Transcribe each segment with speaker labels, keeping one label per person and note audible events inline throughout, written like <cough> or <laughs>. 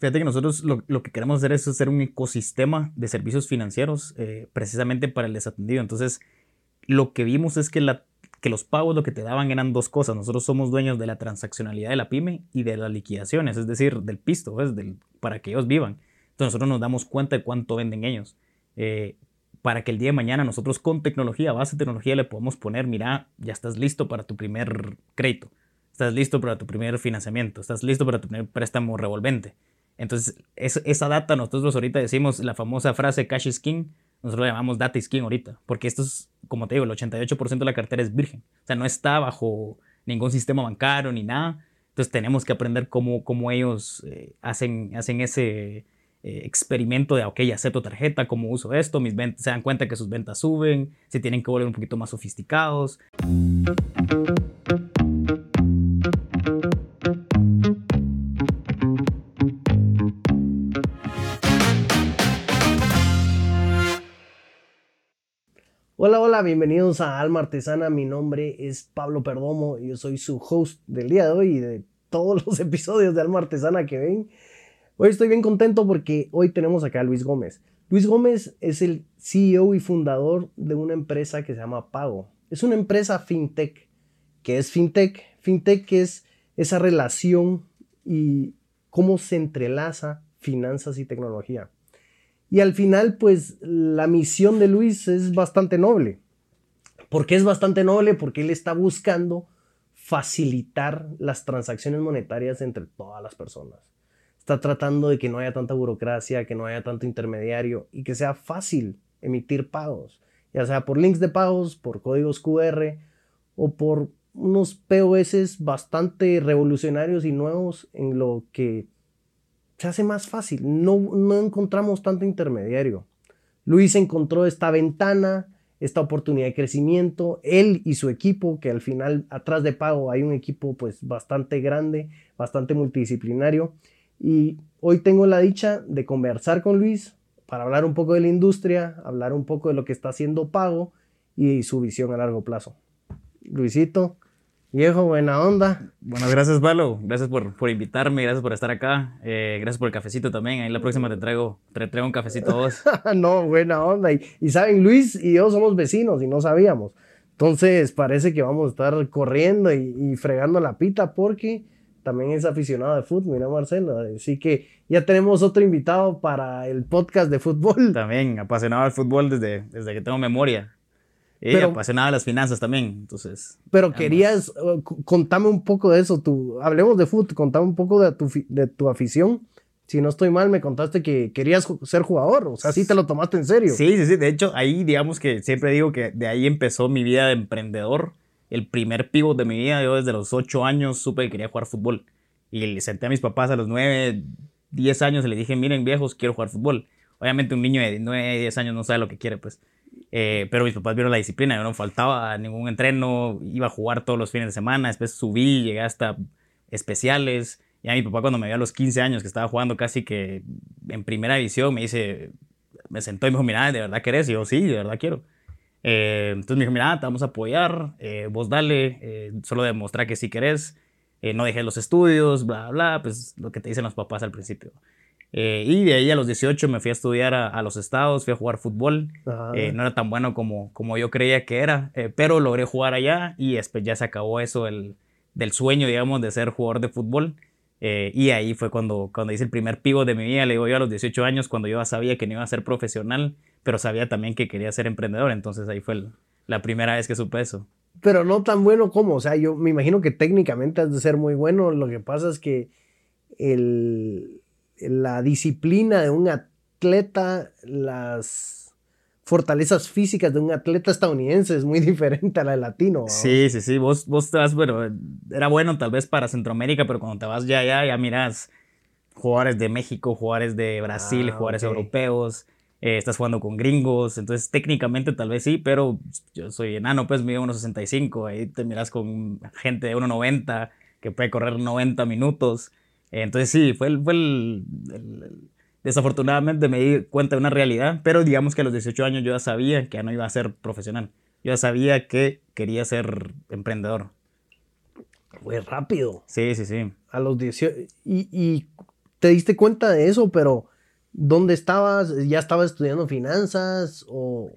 Speaker 1: Fíjate que nosotros lo, lo, que queremos hacer es hacer un ecosistema de servicios financieros eh, precisamente para el desatendido. Entonces, lo que vimos es que, la, que los pagos lo que te daban eran dos cosas. Nosotros somos dueños de la transaccionalidad de la pyme y de las liquidaciones, es decir, del pisto, ¿ves? Del, para que ellos vivan. Entonces, nosotros nos damos cuenta de cuánto venden ellos. Eh, para que el día de mañana nosotros con tecnología, base de tecnología, le podamos poner, mira, ya estás listo para tu primer crédito, estás listo para tu primer financiamiento, estás listo para tu primer préstamo revolvente. Entonces, esa data, nosotros ahorita decimos la famosa frase cash is king, nosotros la llamamos data is king ahorita, porque esto es, como te digo, el 88% de la cartera es virgen, o sea, no está bajo ningún sistema bancario ni nada. Entonces tenemos que aprender cómo, cómo ellos eh, hacen, hacen ese, eh, experimento de, ok, acepto tarjeta, cómo uso esto, mis ventas, se dan cuenta que sus ventas suben, se tienen que volver un poquito más sofisticados.
Speaker 2: Hola, hola, bienvenidos a Alma Artesana. Mi nombre es Pablo Perdomo yo soy su host del día de hoy y de todos <laughs> los episodios de Alma Artesana que ven. Hoy estoy bien contento porque hoy tenemos acá a Luis Gómez. Luis Gómez es el CEO y fundador de una empresa que se llama Pago. Es una empresa fintech. ¿Qué es fintech? Fintech es esa relación y cómo se entrelaza finanzas y tecnología. Y al final, pues la misión de Luis es bastante noble. ¿Por qué es bastante noble? Porque él está buscando facilitar las transacciones monetarias entre todas las personas está tratando de que no haya tanta burocracia, que no haya tanto intermediario y que sea fácil emitir pagos, ya sea por links de pagos, por códigos QR o por unos POS bastante revolucionarios y nuevos en lo que se hace más fácil. No, no encontramos tanto intermediario. Luis encontró esta ventana, esta oportunidad de crecimiento, él y su equipo, que al final atrás de pago hay un equipo pues bastante grande, bastante multidisciplinario y hoy tengo la dicha de conversar con Luis para hablar un poco de la industria, hablar un poco de lo que está haciendo Pago y su visión a largo plazo. Luisito, viejo, buena onda.
Speaker 1: Bueno, gracias, Palo. Gracias por, por invitarme, gracias por estar acá. Eh, gracias por el cafecito también. Ahí la próxima te traigo, te traigo un cafecito a vos. <laughs>
Speaker 2: no, buena onda. Y, y saben, Luis y yo somos vecinos y no sabíamos. Entonces parece que vamos a estar corriendo y, y fregando la pita porque también es aficionado de fútbol, mira Marcelo. Así que ya tenemos otro invitado para el podcast de fútbol.
Speaker 1: También, apasionado del fútbol desde, desde que tengo memoria. Y pero, apasionado de las finanzas también, entonces.
Speaker 2: Pero querías, uh, contame un poco de eso, tú, hablemos de fútbol, contame un poco de tu, de tu afición. Si no estoy mal, me contaste que querías ser jugador, o sea, sí te lo tomaste en serio.
Speaker 1: Sí, sí, sí, de hecho, ahí digamos que siempre digo que de ahí empezó mi vida de emprendedor el primer pivot de mi vida. Yo desde los 8 años supe que quería jugar fútbol. Y le senté a mis papás a los 9, 10 años y les dije, miren viejos, quiero jugar fútbol. Obviamente un niño de 9, 10 años no sabe lo que quiere, pues. Eh, pero mis papás vieron la disciplina, yo no faltaba ningún entreno, iba a jugar todos los fines de semana, después subí, llegué hasta especiales. Y a mi papá cuando me vio a los 15 años que estaba jugando casi que en primera división, me dice, me sentó y me dijo, mira, ¿de verdad querés? Y yo, sí, de verdad quiero. Eh, entonces me dijo, mira, te vamos a apoyar, eh, vos dale, eh, solo demostrar que sí querés, no dejes los estudios, bla, bla, pues lo que te dicen los papás al principio. Y de ahí a los 18 me fui a estudiar a, los estados, fui a jugar fútbol. no era tan bueno como, como yo creía que era, pero logré jugar allá y después ya se acabó eso el, del sueño, digamos, de ser jugador de fútbol. y ahí fue cuando, cuando hice el primer pivo de mi vida, le digo yo a los 18 años, cuando yo sabía que no iba a ser profesional pero sabía también que quería ser emprendedor, entonces ahí fue la primera vez que supe eso.
Speaker 2: Pero no tan bueno como, o sea, yo me imagino que técnicamente has de ser muy bueno, lo que pasa es que el, la disciplina de un atleta, las fortalezas físicas de un atleta estadounidense es muy <laughs> diferente a la de latino.
Speaker 1: Sí, sí, sí, vos, vos te vas, bueno, era bueno tal vez para Centroamérica, pero cuando te vas ya allá, ya miras jugadores de México, jugadores de Brasil, ah, jugadores europeos. Eh, estás jugando con gringos, entonces técnicamente tal vez sí, pero yo soy enano, pues mido 1,65, ahí te miras con gente de 1,90 que puede correr 90 minutos. Entonces sí, fue el, fue el, desafortunadamente me di cuenta de una realidad, pero digamos que a los 18 años yo ya sabía que ya no iba a ser profesional, yo ya sabía que quería ser emprendedor.
Speaker 2: Fue rápido.
Speaker 1: Sí, sí, sí.
Speaker 2: A los 18. Y, y te diste cuenta de eso, pero ¿dónde estabas? ¿Ya estabas estudiando finanzas o...?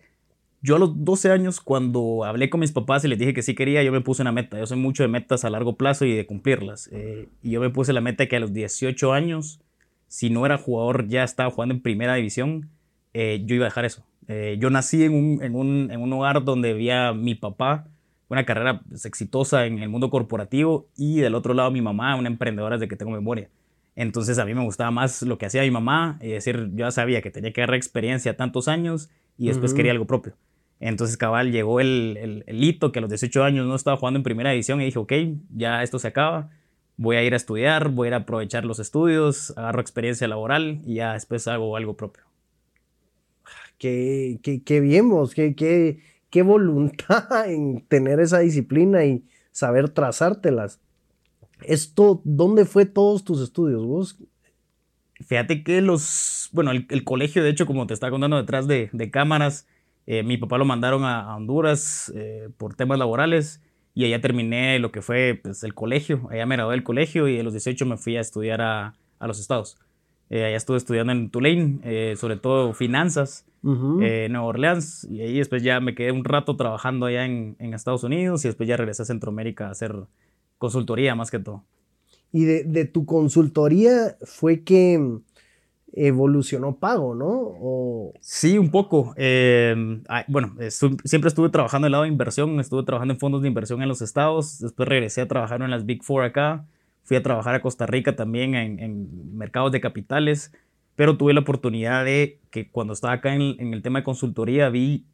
Speaker 1: Yo a los 12 años, cuando hablé con mis papás y les dije que sí quería, yo me puse una meta. Yo soy mucho de metas a largo plazo y de cumplirlas. Eh, y yo me puse la meta que a los 18 años, si no era jugador, ya estaba jugando en primera división, eh, yo iba a dejar eso. Eh, yo nací en un, en, un, en un, hogar donde había mi papá, una carrera pues, exitosa en el mundo corporativo, y del otro lado mi mamá, una emprendedora desde que tengo memoria. Entonces a mí me gustaba más lo que hacía mi mamá, y decir, yo ya sabía que tenía que agarrar experiencia tantos años y después quería algo propio. Entonces, cabal, llegó el, el, hito que a los 18 años no estaba jugando en primera división y dije, ok, ya esto se acaba, voy a ir a estudiar, voy a ir a aprovechar los estudios, agarro experiencia laboral y ya después hago algo propio.
Speaker 2: Qué, qué, qué bien vos, qué, qué, qué voluntad <laughs> en tener esa disciplina y saber trazártelas. Esto, ¿dónde fue todos tus estudios vos?
Speaker 1: Fíjate que los, bueno, el, el colegio, de hecho, como te estaba contando detrás de, de cámaras, eh, mi papá lo mandaron a, Honduras eh, por temas laborales y allá terminé lo que fue pues, el colegio. Allá me gradué del colegio y a los 18 me fui a estudiar a, a los estados. Eh, allá estuve estudiando en Tulane, sobre todo finanzas, en Nueva Orleans. Y ahí después ya me quedé un rato trabajando allá en, en, Estados Unidos y después ya regresé a Centroamérica a hacer consultoría más que todo.
Speaker 2: Y de, de tu consultoría fue que evolucionó pago, ¿no? O...
Speaker 1: Sí, un poco. Eh, bueno, siempre estuve trabajando en el lado de inversión, estuve trabajando en fondos de inversión en los estados, después regresé a trabajar en las Big Four acá, fui a trabajar a Costa Rica también en, mercados de capitales, pero tuve la oportunidad de que cuando estaba acá en, el tema de consultoría vi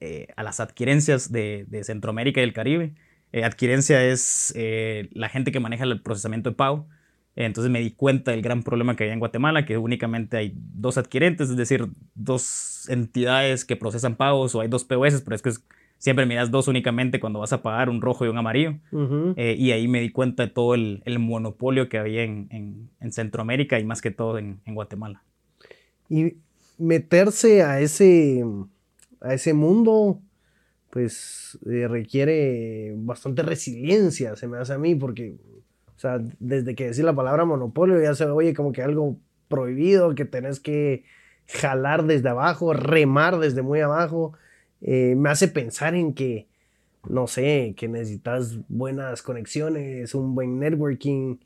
Speaker 1: eh, a las adquirencias de, Centroamérica y el Caribe. Eh, adquirencia es la gente que maneja el procesamiento de pago. Entonces me di cuenta del gran problema que había en Guatemala, que únicamente hay dos adquirentes, es decir, dos entidades que procesan pagos o hay dos POS, pero es que siempre miras dos únicamente cuando vas a pagar un rojo y un amarillo. Eh, y ahí me di cuenta de todo el, monopolio que había en, Centroamérica y más que todo en, Guatemala.
Speaker 2: Y meterse a ese, a ese mundo, pues eh, requiere bastante resiliencia, se me hace a mí, porque o sea, desde que decir la palabra monopolio ya se oye como que algo prohibido, que tenés que jalar desde abajo, remar desde muy abajo. Eh, me hace pensar en que, no sé, que necesitas buenas conexiones, un buen networking,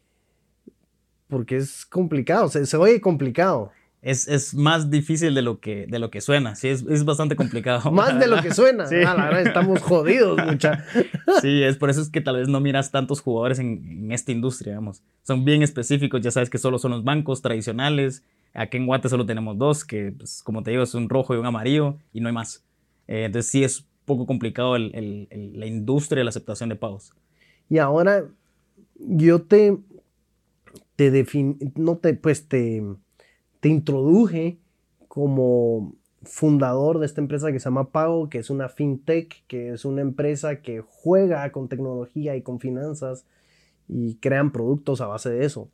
Speaker 2: porque es complicado, se, se oye complicado
Speaker 1: es, más difícil de lo que, de lo que suena. Sí, es, bastante complicado. <laughs>
Speaker 2: más de lo que suena. <laughs> Sí. Ah, la verdad, estamos jodidos, mucha. <laughs>
Speaker 1: sí, es por eso es que tal vez no miras tantos jugadores en, esta industria, digamos. Son bien específicos, ya sabes que solo son los bancos tradicionales. Aquí en Guate solo tenemos dos, que pues, como te digo, es un rojo y un amarillo, y no hay más. Eh, entonces sí es poco complicado la industria y la aceptación de pagos.
Speaker 2: Y ahora yo te, te defino, no te, pues te te introduje como fundador de esta empresa que se llama Pago, que es una fintech, que es una empresa que juega con tecnología y con finanzas y crean productos a base de eso.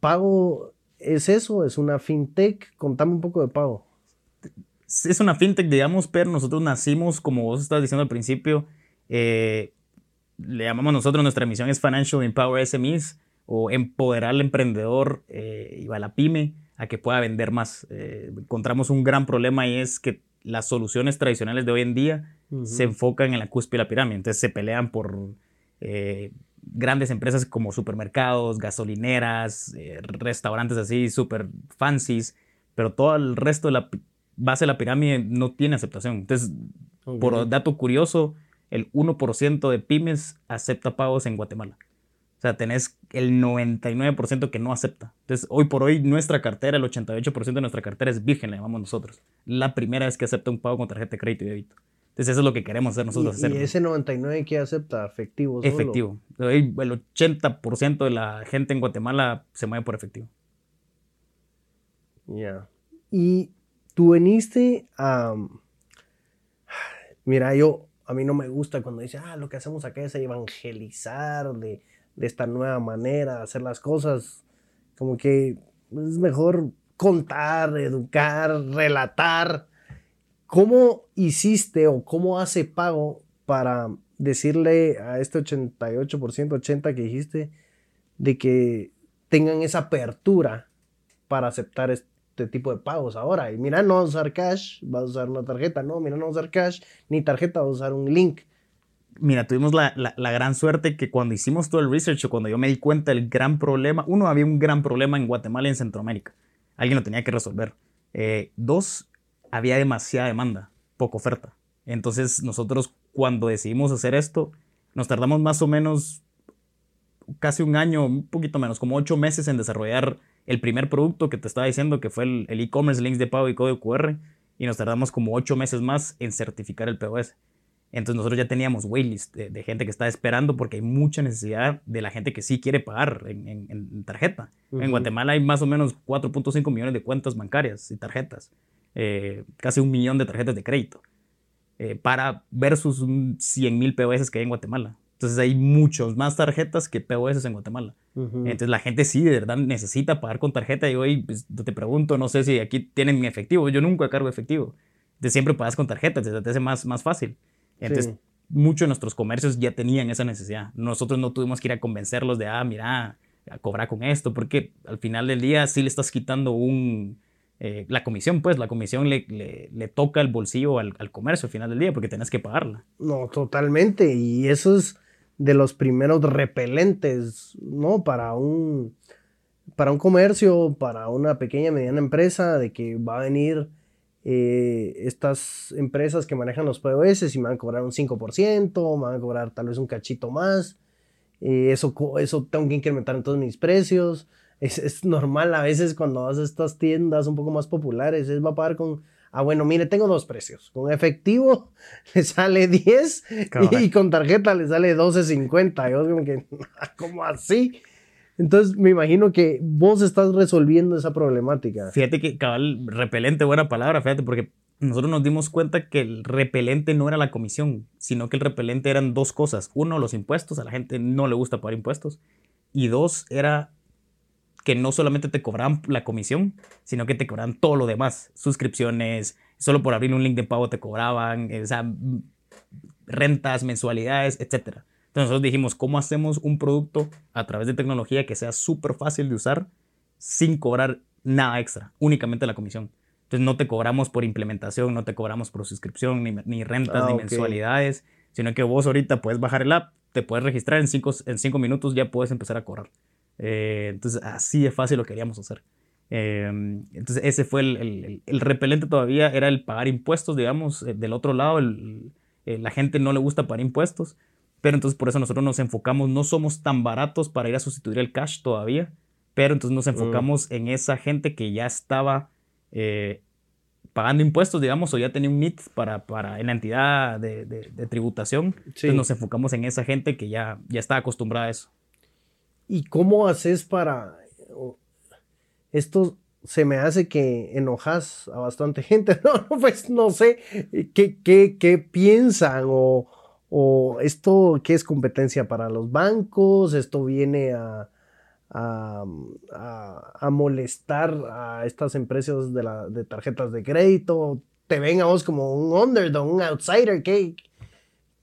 Speaker 2: Pago es eso, es una fintech. Contame un poco de Pago.
Speaker 1: Es una fintech, digamos, pero nosotros nacimos, como vos estabas diciendo al principio, eh, le llamamos nosotros, nuestra misión es Financial Empower SMEs o empoderar al emprendedor eh, y a la pyme a que pueda vender más. Eh, encontramos un gran problema y es que las soluciones tradicionales de hoy en día se enfocan en la cúspide de la pirámide. Entonces se pelean por eh, grandes empresas como supermercados, gasolineras, eh, restaurantes así súper fancies, pero todo el resto de la base de la pirámide no tiene aceptación. Entonces, por dato curioso, el 1% de pymes acepta pagos en Guatemala. O sea, tenés el 99% que no acepta. Entonces, hoy por hoy nuestra cartera, el 88% de nuestra cartera es virgen, le llamamos nosotros. La primera vez que acepta un pago con tarjeta de crédito y débito. Entonces, eso es lo que queremos hacer nosotros.
Speaker 2: ¿Y,
Speaker 1: hacer.
Speaker 2: ¿y ese 99% que acepta? ¿Efectivo? Solo?
Speaker 1: Efectivo. Hoy el 80% de la gente en Guatemala se mueve por efectivo.
Speaker 2: Ya. Y tú veniste a... Mira, yo, a mí no me gusta cuando dice, ah, lo que hacemos acá es evangelizar de de esta nueva manera de hacer las cosas. Como que es mejor contar, educar, relatar. ¿Cómo hiciste o cómo hace pago para decirle a este 88%, 80% que dijiste, de que tengan esa apertura para aceptar este tipo de pagos ahora. Y mira, no vas a usar cash, vas a usar una tarjeta. No, mira, no vas a usar cash ni tarjeta, vas a usar un link.
Speaker 1: Mira, tuvimos la, la, gran suerte que cuando hicimos todo el research o cuando yo me di cuenta del gran problema, uno, había un gran problema en Guatemala y en Centroamérica. Alguien lo tenía que resolver. Eh, dos, había demasiada demanda, poca oferta. Entonces nosotros cuando decidimos hacer esto, nos tardamos más o menos casi un año, un poquito menos, como ocho meses en desarrollar el primer producto que te estaba diciendo, que fue el e-commerce, links de pago y código QR, y nos tardamos como ocho meses más en certificar el POS. Entonces nosotros ya teníamos waitlist de, gente que está esperando porque hay mucha necesidad de la gente que sí quiere pagar en, tarjeta. En Guatemala hay más o menos 4.5 millones de cuentas bancarias y tarjetas. Eh, casi un millón de tarjetas de crédito. Eh, para versus 100 mil POS que hay en Guatemala. Entonces hay muchos más tarjetas que POS en Guatemala. Entonces la gente sí de verdad necesita pagar con tarjeta y hoy pues, te pregunto, no sé si aquí tienen efectivo, yo nunca cargo efectivo. De siempre pagas con tarjeta, te hace más, más fácil. Entonces muchos de nuestros comercios ya tenían esa necesidad. Nosotros no tuvimos que ir a convencerlos de, ah, mira, a cobrar con esto, porque al final del día sí le estás quitando un, eh, la comisión, pues, la comisión le, le, toca el bolsillo al, al, comercio al final del día porque tienes que pagarla.
Speaker 2: No, totalmente. Y eso es de los primeros repelentes, ¿no? Para un, para un comercio, para una pequeña, mediana empresa, de que va a venir eh, estas empresas que manejan los POS y me van a cobrar un 5%, me van a cobrar tal vez un cachito más. Eh, eso, eso tengo que incrementar en todos mis precios es, normal a veces cuando vas a estas tiendas un poco más populares, es va a pagar con, ah, bueno, mire, tengo dos precios. Con efectivo <laughs> le sale 10 y, con tarjeta le sale 12.50. Yo como que, <laughs> ¿cómo así? Entonces me imagino que vos estás resolviendo esa problemática.
Speaker 1: Fíjate que, cabal, repelente, buena palabra, fíjate, porque nosotros nos dimos cuenta que el repelente no era la comisión, sino que el repelente eran dos cosas. Uno, los impuestos, a la gente no le gusta pagar impuestos. Y dos, era que no solamente te cobran la comisión, sino que te cobran todo lo demás, suscripciones, solo por abrir un link de pago te cobraban, eh, rentas, mensualidades, etc. Entonces nosotros dijimos, ¿cómo hacemos un producto a través de tecnología que sea súper fácil de usar sin cobrar nada extra, únicamente la comisión? Entonces no te cobramos por implementación, no te cobramos por suscripción, ni, rentas, ni ah, mensualidades, sino que vos ahorita puedes bajar el app, te puedes registrar en cinco, en cinco minutos, ya puedes empezar a cobrar. Eh, entonces, así de fácil lo queríamos hacer. Em, entonces, ese fue el, el, repelente todavía, era el pagar impuestos, digamos, eh, del otro lado, eh, la gente no le gusta pagar impuestos, pero entonces por eso nosotros nos enfocamos, no somos tan baratos para ir a sustituir el cash todavía, pero entonces nos mm. enfocamos en esa gente que ya estaba pagando impuestos, digamos, o ya tenía un NIT para, para, en la entidad de, de, tributación. Entonces nos enfocamos en esa gente que ya, ya está acostumbrada a eso.
Speaker 2: ¿Y cómo haces para... Esto se me hace que enojas a bastante <laughs> gente. No, <laughs> pues no sé qué, qué, qué piensan o, o, esto qué es competencia para los bancos, esto viene a, a, a, molestar a estas empresas de, la, de tarjetas de crédito, te ven a vos como un underdog, un outsider, ¿qué,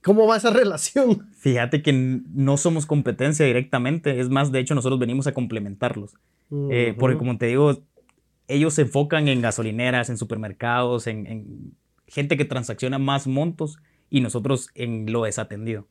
Speaker 2: ¿Cómo va esa <laughs> relación?
Speaker 1: Fíjate que no somos competencia directamente, es más, de hecho nosotros venimos a complementarlos. Eh, porque como te digo, ellos se enfocan en gasolineras, en supermercados, en, gente que transacciona más montos y nosotros en lo desatendido.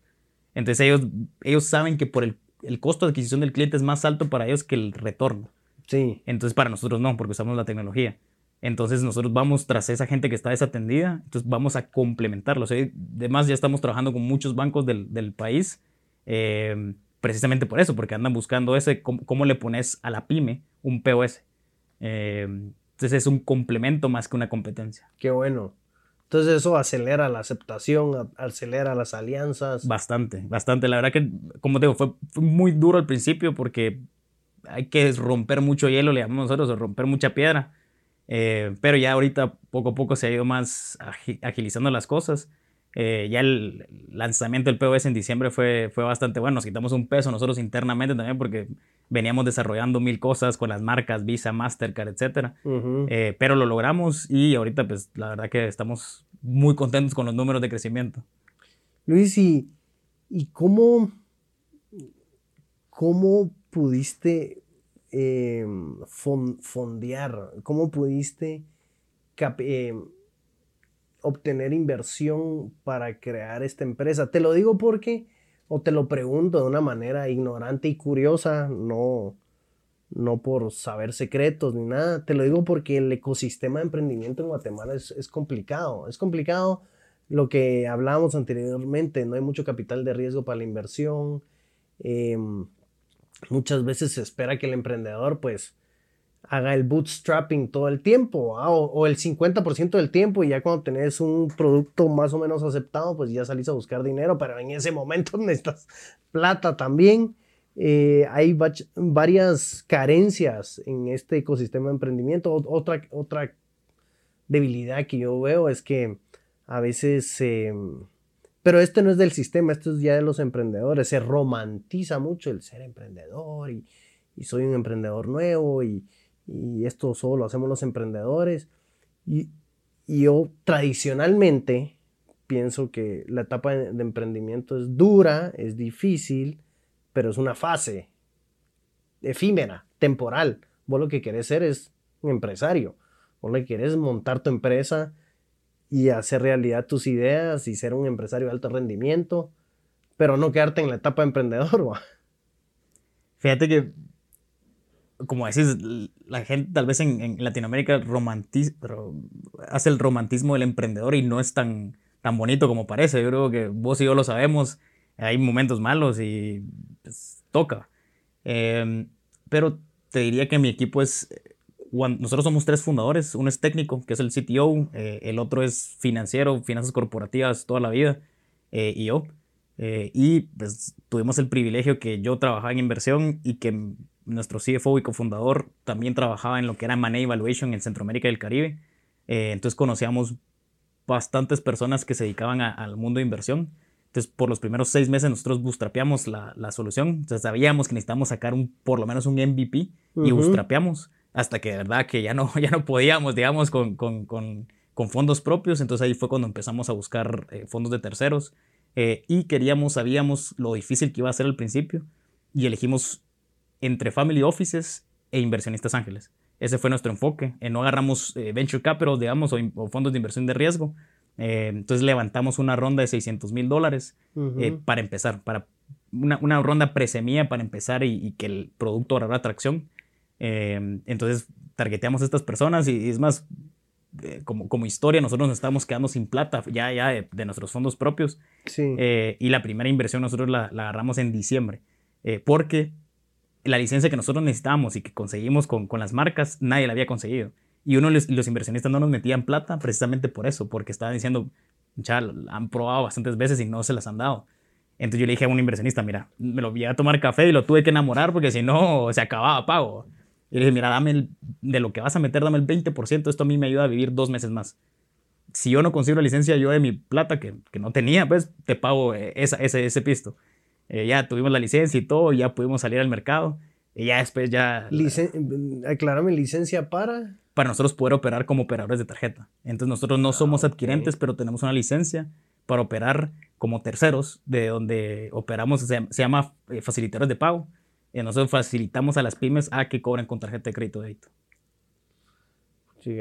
Speaker 1: Entonces ellos, ellos saben que por el, el costo de adquisición del cliente es más alto para ellos que el retorno.
Speaker 2: Sí.
Speaker 1: Entonces para nosotros no, porque usamos la tecnología. Entonces nosotros vamos tras esa gente que está desatendida, entonces vamos a complementarlos. Además ya estamos trabajando con muchos bancos del, del país, eh, precisamente por eso, porque andan buscando ese, cómo, le pones a la pyme un POS. Eh, entonces es un complemento más que una competencia.
Speaker 2: Qué bueno. Entonces eso acelera la aceptación, acelera las alianzas.
Speaker 1: Bastante, bastante. La verdad que, como te digo, fue, muy duro al principio porque hay que romper mucho hielo, le llamamos nosotros, romper mucha piedra eh, pero ya ahorita poco a poco se ha ido más agilizando las cosas. Eh, ya el lanzamiento del POS en diciembre fue, fue bastante bueno. Nos quitamos un peso nosotros internamente también porque veníamos desarrollando mil cosas con las marcas Visa, Mastercard, etc. Eh, pero lo logramos y ahorita pues la verdad que estamos muy contentos con los números de crecimiento.
Speaker 2: Luis, ¿y, y cómo, cómo pudiste em, fondear? ¿Cómo pudiste em, obtener inversión para crear esta empresa? Te lo digo porque, o te lo pregunto de una manera ignorante y curiosa, no, no por saber secretos ni nada, te lo digo porque el ecosistema de emprendimiento en Guatemala es, complicado. Es complicado lo que hablábamos anteriormente, no hay mucho capital de riesgo para la inversión. Em, muchas veces se espera que el emprendedor pues haga el bootstrapping todo el tiempo o, el 50% del tiempo y ya cuando tenés un producto más o menos aceptado pues ya salís a buscar dinero, pero en ese momento <laughs> necesitas plata también. Eh, hay varias carencias en este ecosistema de emprendimiento. Otra, otra debilidad que yo veo es que a veces, em, pero este no es del sistema, esto es ya de los emprendedores, se romantiza mucho el ser emprendedor y, soy un emprendedor nuevo y, esto solo lo hacemos los emprendedores. Y, yo tradicionalmente pienso que la etapa de, emprendimiento es dura, es difícil, pero es una fase efímera, temporal. Vos lo que querés ser es un empresario. Vos lo que querés montar tu empresa, y hacer realidad tus ideas y ser un empresario de alto rendimiento, pero no quedarte en la etapa de emprendedor. <laughs>
Speaker 1: Fíjate que, como decís, la gente tal vez en, Latinoamérica hace el romantismo del emprendedor y no es tan, tan bonito como parece. Yo creo que vos y yo lo sabemos, hay momentos malos y pues, toca. Em, pero te diría que mi equipo es nosotros somos tres fundadores, uno es técnico, que es el CTO, eh, el otro es financiero, finanzas corporativas toda la vida, eh, y yo. Eh, y pues tuvimos el privilegio que yo trabajaba en inversión y que nuestro CFO y cofundador también trabajaba en lo que era Money Evaluation en Centroamérica y el Caribe. entonces conocíamos bastantes personas que se dedicaban al mundo de inversión. Entonces, por los primeros seis meses nosotros bootstrapeamos la, la solución. Entonces, sabíamos que necesitábamos sacar un, por lo menos un MVP y uh hasta que de verdad que ya no, <laughs> ya no podíamos, digamos, con, con, con, con fondos propios. Entonces ahí fue cuando empezamos a buscar eh, fondos de terceros eh, y queríamos, sabíamos lo difícil que iba a ser al principio y elegimos entre family offices e inversionistas ángeles. Ese fue nuestro enfoque. Eh, no agarramos venture capital, digamos, o, fondos de inversión de riesgo. entonces levantamos una ronda de 600 mil dólares para empezar, para una, una ronda presemía para empezar y, y, que el producto agarrara atracción. Entonces, targeteamos a estas personas y, es más, eh, como, como historia, nosotros nos estábamos quedando sin plata ya, ya de, nuestros fondos propios. Sí. Eh, y la primera inversión nosotros la, agarramos en diciembre, eh, porque la licencia que nosotros necesitábamos y que conseguimos con, con las marcas, nadie la había conseguido. Y uno los, los inversionistas no nos metían plata precisamente por eso, porque estaban diciendo, ya han probado bastantes veces y no se las han dado. Entonces yo le dije a un inversionista, mira, me lo voy a tomar café y lo tuve que enamorar porque si no se acababa pago. Y le dije, mira, dame de lo que vas a meter, dame el 20%, esto a mí me ayuda a vivir dos meses más. Si yo no consigo la licencia, yo de mi plata, que, que no tenía, pues te pago eh, esa, ese, ese pisto. Eh, ya tuvimos la licencia y todo, ya pudimos salir al mercado. Y ya después ya...
Speaker 2: Licen aclárame, licencia para...
Speaker 1: Para nosotros poder operar como operadores de tarjeta. Entonces nosotros no somos ah, adquirentes, pero tenemos una licencia para operar como terceros, de donde operamos, se, se llama eh, facilitadores de pago y nosotros facilitamos a las pymes a que cobren con tarjeta de crédito de débito.
Speaker 2: Sí,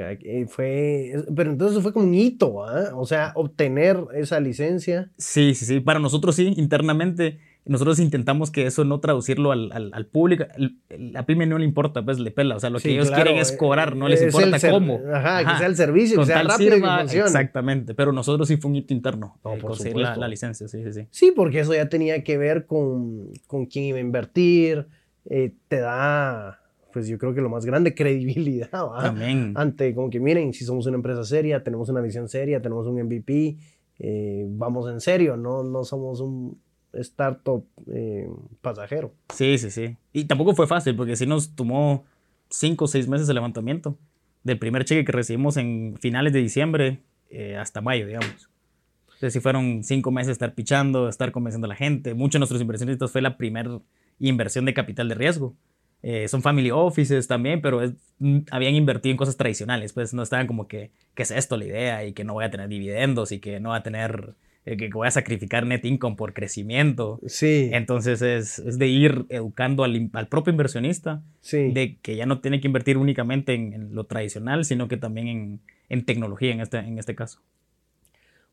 Speaker 2: fue, pero entonces fue como un hito, ¿ah? o sea, obtener esa licencia.
Speaker 1: Sí, sí, sí, para nosotros sí, internamente, nosotros intentamos que eso no traducirlo al, al, público, la pyme no le importa, pues le pela, o sea, lo que ellos quieren es cobrar, no les importa cómo.
Speaker 2: Ajá, que sea el servicio, que sea rápido sirva,
Speaker 1: Exactamente, pero nosotros sí fue un hito interno, eh, conseguir la, la, licencia, sí, sí, sí.
Speaker 2: Sí, porque eso ya tenía que ver con, con quién iba a invertir, eh, te da pues yo creo que lo más grande, <laughs> credibilidad, También. Ante, como que miren, si somos una empresa seria, tenemos una visión seria, tenemos un MVP, eh, vamos en serio, no, no somos un startup eh, pasajero.
Speaker 1: Sí, sí, sí. Y tampoco fue fácil, porque sí nos tomó cinco o seis meses el levantamiento del primer cheque que recibimos en finales de diciembre eh, hasta mayo, digamos. Entonces sí fueron cinco meses estar pichando, estar convenciendo a la gente. Muchos de nuestros inversionistas fue la primera inversión de capital de riesgo. Eh, son family offices también, pero habían invertido en cosas tradicionales, pues no estaban como que, ¿qué es esto la idea? Y que no voy a tener dividendos y que no va a tener que voy a sacrificar net income por crecimiento.
Speaker 2: Sí.
Speaker 1: Entonces es, es de ir educando al, al propio inversionista
Speaker 2: Sí.
Speaker 1: de que ya no tiene que invertir únicamente en, en lo tradicional, sino que también en, en tecnología en este, en este caso.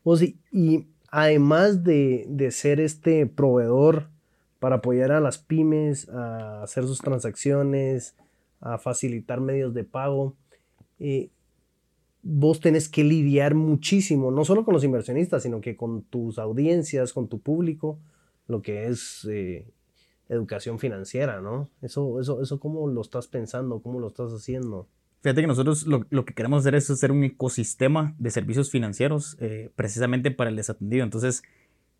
Speaker 2: O sí, y además de, de ser este proveedor para apoyar a las pymes a hacer sus transacciones, a facilitar medios de pago, eh, vos tenés que lidiar muchísimo, no solo con los inversionistas, sino que con tus audiencias, con tu público, lo que es eh, educación financiera, ¿no? Eso, eso, eso, ¿cómo lo estás pensando? ¿Cómo lo estás haciendo?
Speaker 1: Fíjate que nosotros lo, lo, que queremos hacer es hacer un ecosistema de servicios financieros eh, precisamente para el desatendido. Entonces,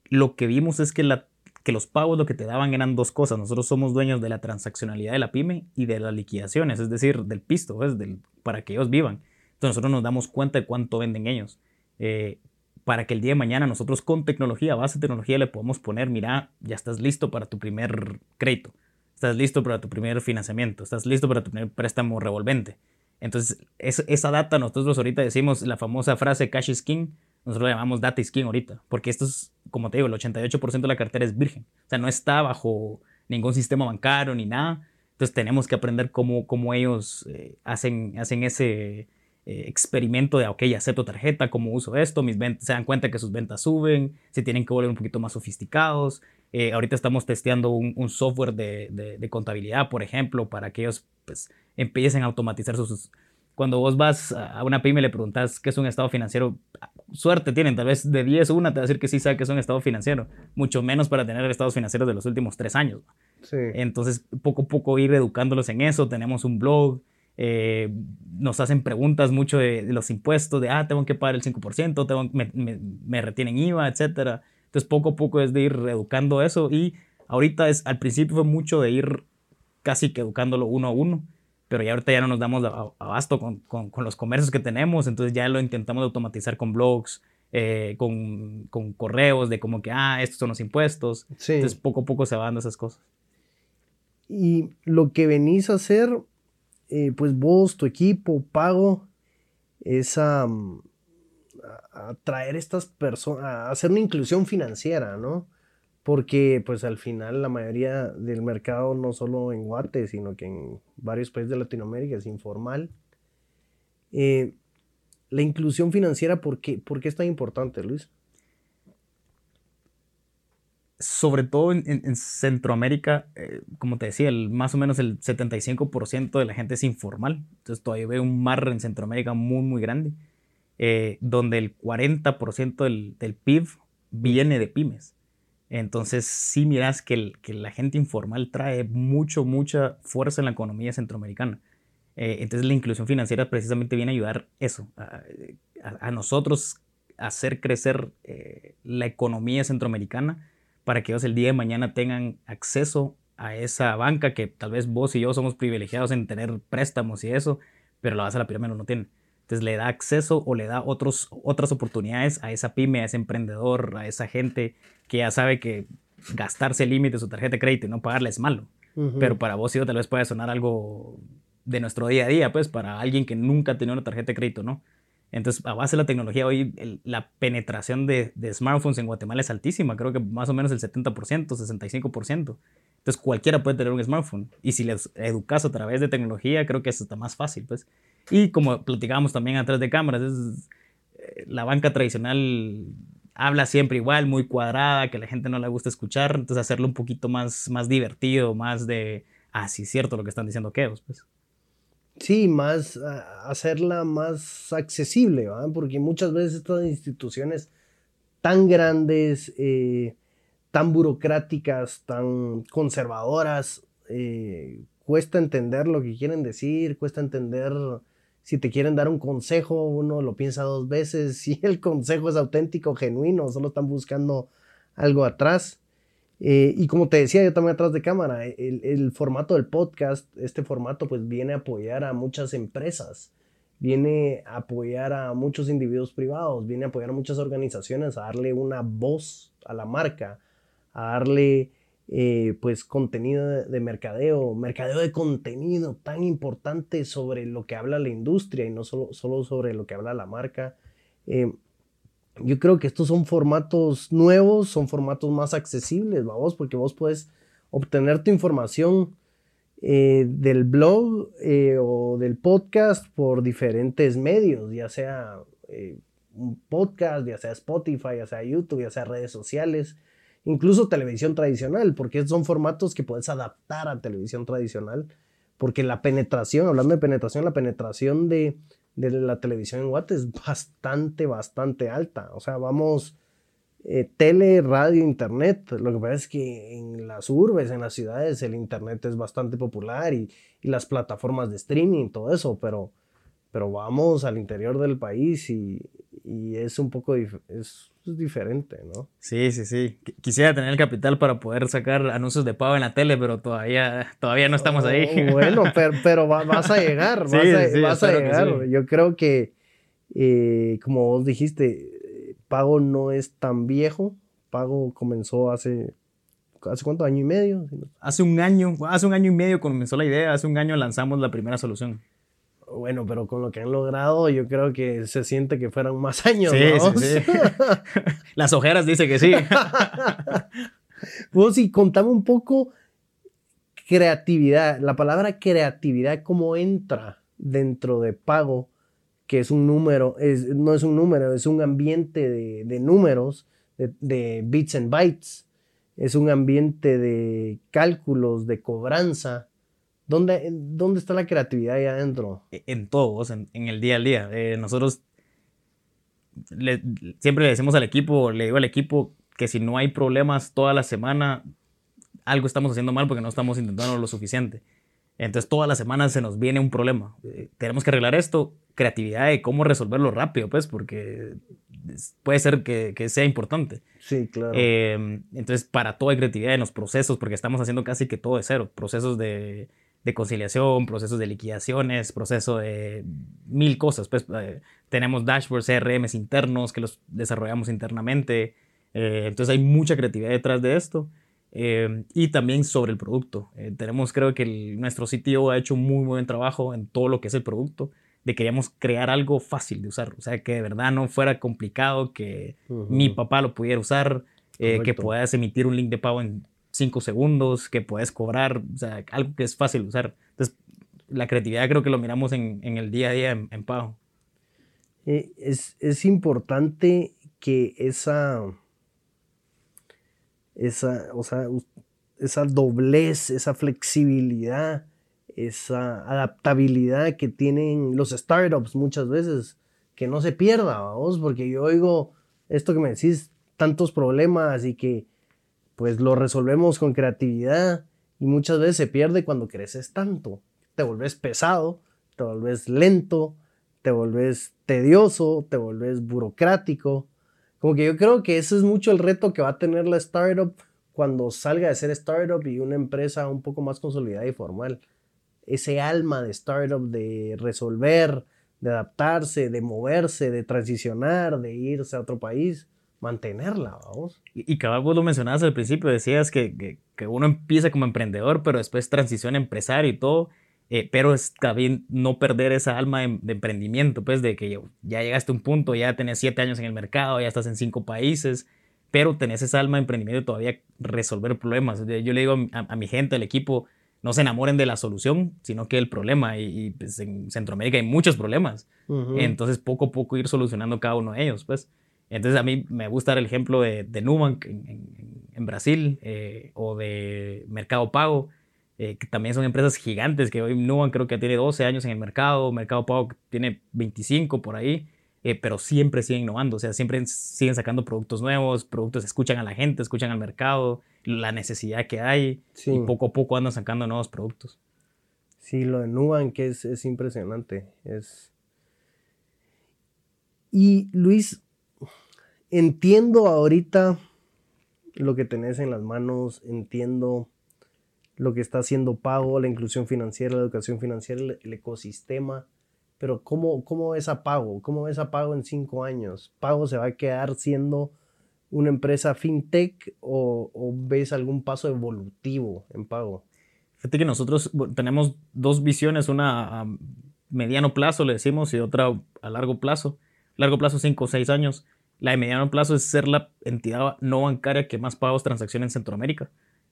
Speaker 1: lo que vimos es que, la, que los pagos lo que te daban eran dos cosas. Nosotros somos dueños de la transaccionalidad de la pyme y de las liquidaciones, es decir, del pisto, ¿ves? Del, para que ellos vivan. Entonces, nosotros nos damos cuenta de cuánto venden ellos. Eh, para que el día de mañana nosotros con tecnología, base de tecnología, le podamos poner, mira, ya estás listo para tu primer crédito, estás listo para tu primer financiamiento, estás listo para tu primer préstamo revolvente. Entonces, es, esa data, nosotros ahorita decimos la famosa frase cash is king, nosotros la llamamos data is king ahorita, porque esto es, como te digo, el 88% de la cartera es virgen, o sea, no está bajo ningún sistema bancario ni nada. Entonces, tenemos que aprender cómo, cómo ellos eh, hacen, hacen ese eh, experimento de, ok, acepto tarjeta, cómo uso esto, mis ventas, se dan cuenta que sus ventas suben, se tienen que volver un poquito más sofisticados. Eh, ahorita estamos testeando un, un software de, de, de, contabilidad, por ejemplo, para que ellos pues, empiecen a automatizar sus... Cuando vos vas a una pyme y le preguntas qué es un estado financiero, suerte tienen, tal vez de 10 una te va a decir que sí sabe que es un estado financiero, mucho menos para tener estados financieros de los últimos tres años.
Speaker 2: Sí.
Speaker 1: Entonces, poco a poco ir educándolos en eso, tenemos un blog, eh, nos hacen preguntas mucho de, de, los impuestos, de, ah, tengo que pagar el 5%, tengo, me, me, me, retienen IVA, etc. Entonces, poco a poco es de ir educando eso y ahorita es, al principio fue mucho de ir casi que educándolo uno a uno, pero ya ahorita ya no nos damos abasto con, con, con los comercios que tenemos, entonces ya lo intentamos automatizar con blogs, eh, con, con, correos de como que, ah, estos son los impuestos.
Speaker 2: Sí.
Speaker 1: Entonces, poco a poco se van esas cosas.
Speaker 2: Y lo que venís a hacer eh, pues vos, tu equipo, Pago, es a, a estas personas, a hacer una inclusión financiera, ¿no? Porque pues al final la mayoría del mercado, no solo en Guate, sino que en varios países de Latinoamérica es informal. Eh, la inclusión financiera, ¿por ¿por qué es tan importante, Luis?
Speaker 1: Sobre todo en, en, en Centroamérica, eh, como te decía, el, más o menos el 75% de la gente es informal. Entonces todavía veo un mar en Centroamérica muy, muy grande, eh, donde el 40% del, del, PIB viene de pymes. Entonces sí miras que, el, que, la gente informal trae mucho, mucha fuerza en la economía centroamericana. Eh, entonces la inclusión financiera precisamente viene a ayudar eso, a, a, a nosotros hacer crecer la economía centroamericana para que ellos el día de mañana tengan acceso a esa banca que tal vez vos y yo somos privilegiados en tener préstamos y eso, pero la base de la pirámide no tiene. Entonces le da acceso o le da otros, otras oportunidades a esa pyme, a ese emprendedor, a esa gente que ya sabe que gastarse el límite de su tarjeta de crédito y no pagarle es malo. Uh -huh. Pero para vos y yo tal vez puede sonar algo de nuestro día a día, pues para alguien que nunca ha tenido una tarjeta de crédito, ¿no? Entonces, a base de la tecnología, hoy la penetración de, de, smartphones en Guatemala es altísima, creo que más o menos el 70%, 65%. Entonces, cualquiera puede tener un smartphone. Y si les educas a través de tecnología, creo que eso está más fácil, pues. Y como platicábamos también atrás de cámaras, es, eh, la banca tradicional habla siempre igual, muy cuadrada, que a la gente no le gusta escuchar. Entonces, hacerlo un poquito más, más divertido, más de, ah, sí, es cierto lo que están diciendo Keos, pues.
Speaker 2: Sí, más hacerla más accesible, porque muchas veces estas instituciones tan grandes, eh, tan burocráticas, tan conservadoras, eh, cuesta entender lo que quieren decir, cuesta entender si te quieren dar un consejo, uno lo piensa dos veces, <laughs> si el consejo es auténtico, genuino, solo están buscando algo atrás. Eh, y como te decía yo también atrás de cámara, el, el, formato del podcast, este formato pues viene a apoyar a muchas empresas, viene a apoyar a muchos individuos privados, viene a apoyar a muchas organizaciones a darle una voz a la marca, a darle eh, pues contenido de, de, mercadeo, mercadeo de contenido tan importante sobre lo que habla la industria y no solo, solo sobre lo que habla la marca. Eh, yo creo que estos son formatos nuevos, son formatos más accesibles, vamos, porque vos puedes obtener tu información eh, del blog eh, o del podcast por diferentes medios, ya sea eh, un podcast, ya sea Spotify, ya sea YouTube, ya sea redes sociales, incluso televisión tradicional, porque son formatos que puedes adaptar a televisión tradicional, porque la penetración, hablando de penetración, la penetración de de la televisión en Guate es bastante, bastante alta. O sea, vamos, eh, tele, radio, internet. Lo que pasa es que en las urbes, en las ciudades, el internet es bastante popular y, y las plataformas de streaming, todo eso, pero, pero vamos al interior del país y, y es un poco es, diferente, ¿no?
Speaker 1: Sí, sí, sí. Quisiera tener el capital para poder sacar anuncios de pago en la tele, pero todavía, todavía no estamos ahí.
Speaker 2: Oh, bueno, <laughs> pero, pero vas a llegar, vas a, vas a llegar. Yo creo que, eh, como vos dijiste, pago no es tan viejo. Pago comenzó hace ¿hace cuánto? ¿Año y medio?
Speaker 1: Hace un año, hace un año y medio comenzó la idea, hace un año lanzamos la primera solución.
Speaker 2: Bueno, pero con lo que han logrado, yo creo que se siente que fueran más <laughs> años. Sí, sí, sí. <laughs>
Speaker 1: Las ojeras dice que sí.
Speaker 2: Vos y contame un poco creatividad. La palabra creatividad, ¿cómo entra dentro de pago? Que es un número, es, no es un número, es un ambiente de, números, de, de bits and bytes. Es un ambiente de cálculos, de cobranza ¿Dónde, ¿Dónde está la creatividad ahí adentro?
Speaker 1: E, en todos, en, en el día al día. Eh, nosotros siempre le decimos al equipo, le digo al equipo que si no hay problemas toda la semana, algo estamos haciendo mal porque no estamos intentando lo suficiente. Entonces toda la semana se nos viene un problema. Eh, tenemos que arreglar esto, creatividad de cómo resolverlo rápido, pues, porque puede ser que, que sea importante.
Speaker 2: Sí, claro.
Speaker 1: Eh, entonces, para todo hay creatividad en los procesos, porque estamos haciendo casi que todo de cero. Procesos de de conciliación, procesos de liquidaciones, proceso de mil cosas. Pues eh, tenemos dashboards, CRMs internos que los desarrollamos internamente. Eh, entonces hay mucha creatividad detrás de esto. Eh, y también sobre el producto. tenemos, creo que nuestro sitio ha hecho un muy, buen trabajo en todo lo que es el producto. De queríamos crear algo fácil de usar. O sea, que de verdad no fuera complicado, que mi papá lo pudiera usar, que puedas emitir un link de pago en 5 segundos, que puedes cobrar, o sea, algo que es fácil usar. Entonces, la creatividad creo que lo miramos en, el día a día en, pago.
Speaker 2: Eh, es, importante que esa, esa, o sea, esa doblez, esa flexibilidad, esa adaptabilidad que tienen los startups muchas veces, que no se pierda, vamos, porque yo oigo esto que me decís, tantos problemas y que pues lo resolvemos con creatividad y muchas veces se pierde cuando creces tanto. Te volvés pesado, te volvés lento, te volvés tedioso, te volvés burocrático. Como que yo creo que ese es mucho el reto que va a tener la startup cuando salga de ser startup y una empresa un poco más consolidada y formal. Ese alma de startup de resolver, de adaptarse, de moverse, de transicionar, de irse a otro país mantenerla, vamos.
Speaker 1: Y, y cabal, vos lo mencionabas al principio, decías que, que, uno empieza como emprendedor, pero después transiciona a empresario y todo, eh, pero está bien no perder esa alma de, emprendimiento, pues de que ya llegaste a un punto, ya tenés siete años en el mercado, ya estás en cinco países, pero tenés esa alma de emprendimiento y todavía resolver problemas. Yo le digo a, mi gente, al equipo, no se enamoren de la solución, sino que el problema. Y, pues en Centroamérica hay muchos problemas. Entonces, poco a poco ir solucionando cada uno de ellos, pues. Entonces a mí me gusta dar el ejemplo de, de Nubank en, Brasil eh, o de Mercado Pago, eh, que también son empresas gigantes, que hoy Nubank creo que tiene 12 años en el mercado, Mercado Pago tiene 25 por ahí, eh, pero siempre siguen innovando, o sea, siempre siguen sacando productos nuevos, productos escuchan a la gente, escuchan al mercado, la necesidad que hay y poco a poco andan sacando nuevos productos.
Speaker 2: Sí, lo de Nubank es, es impresionante. Es... Y Luis, entiendo ahorita lo que tenés en las manos, entiendo lo que está haciendo pago, la inclusión financiera, la educación financiera, el, ecosistema, pero ¿cómo, ¿cómo ves a pago? ¿Cómo ves a pago en cinco años? ¿Pago se va a quedar siendo una empresa fintech o, ves algún paso evolutivo en pago?
Speaker 1: Fíjate que nosotros tenemos dos visiones, una a mediano plazo, le decimos, y otra a largo plazo. Largo plazo, cinco o seis años. La de mediano plazo es ser la entidad no bancaria que más pagos transacciona en Centroamérica.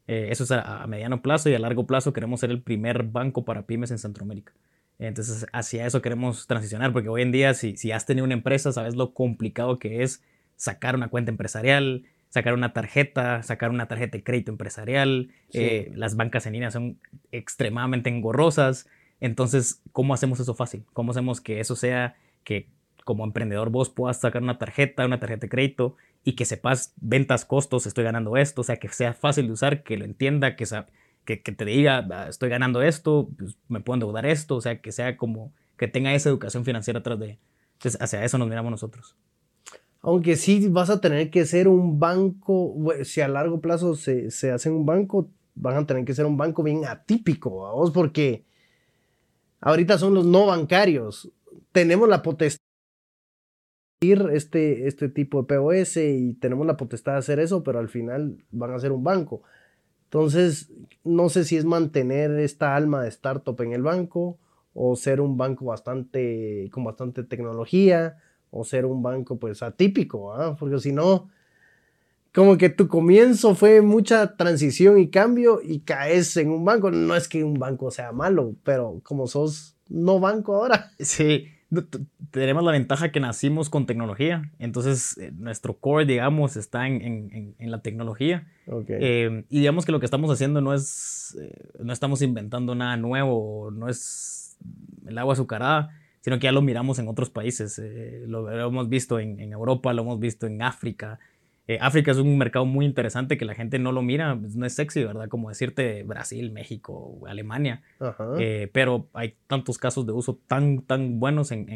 Speaker 1: Eh, eso es a, mediano plazo y a largo plazo queremos ser el primer banco para pymes en Centroamérica. Entonces, hacia eso queremos transicionar, porque hoy en día, si, si has tenido una empresa, sabes lo complicado que es sacar una cuenta empresarial, sacar una tarjeta, sacar una tarjeta de crédito empresarial. Eh, las bancas en línea son extremadamente engorrosas. Entonces, ¿cómo hacemos eso fácil? ¿Cómo hacemos que eso sea que como emprendedor vos puedas sacar una tarjeta, una tarjeta de crédito y que sepas ventas, costos, estoy ganando esto, o sea, que sea fácil de usar, que lo entienda, que, que, que te diga, ah, estoy ganando esto, pues, me puedo endeudar esto, o sea, que sea como que tenga esa educación financiera atrás de... Entonces, hacia eso nos miramos nosotros.
Speaker 2: Aunque sí vas a tener que ser un banco, si a largo plazo se, se hace un banco, van a tener que ser un banco bien atípico, vos, porque ahorita son los no bancarios. Tenemos la potestad este, este tipo de POS y tenemos la potestad de hacer eso, pero al final van a ser un banco. Entonces, no sé si es mantener esta alma de startup en el banco o ser un banco bastante, con bastante tecnología o ser un banco pues atípico, porque si no, como que tu comienzo fue mucha transición y cambio y caes en un banco. No es que un banco sea malo, pero como sos no banco ahora.
Speaker 1: Sí, tenemos la ventaja que nacimos con tecnología, entonces eh, nuestro core, digamos, está en, en, en la tecnología. Eh, y digamos que lo que estamos haciendo no es, eh, no estamos inventando nada nuevo, no es el agua azucarada, sino que ya lo miramos en otros países. Lo, lo, hemos visto en, Europa, lo hemos visto en África. África es un mercado muy interesante que la gente no lo mira, pues, no es sexy, ¿verdad? Como decirte Brasil, México, Alemania. pero hay tantos casos de uso tan, tan buenos en,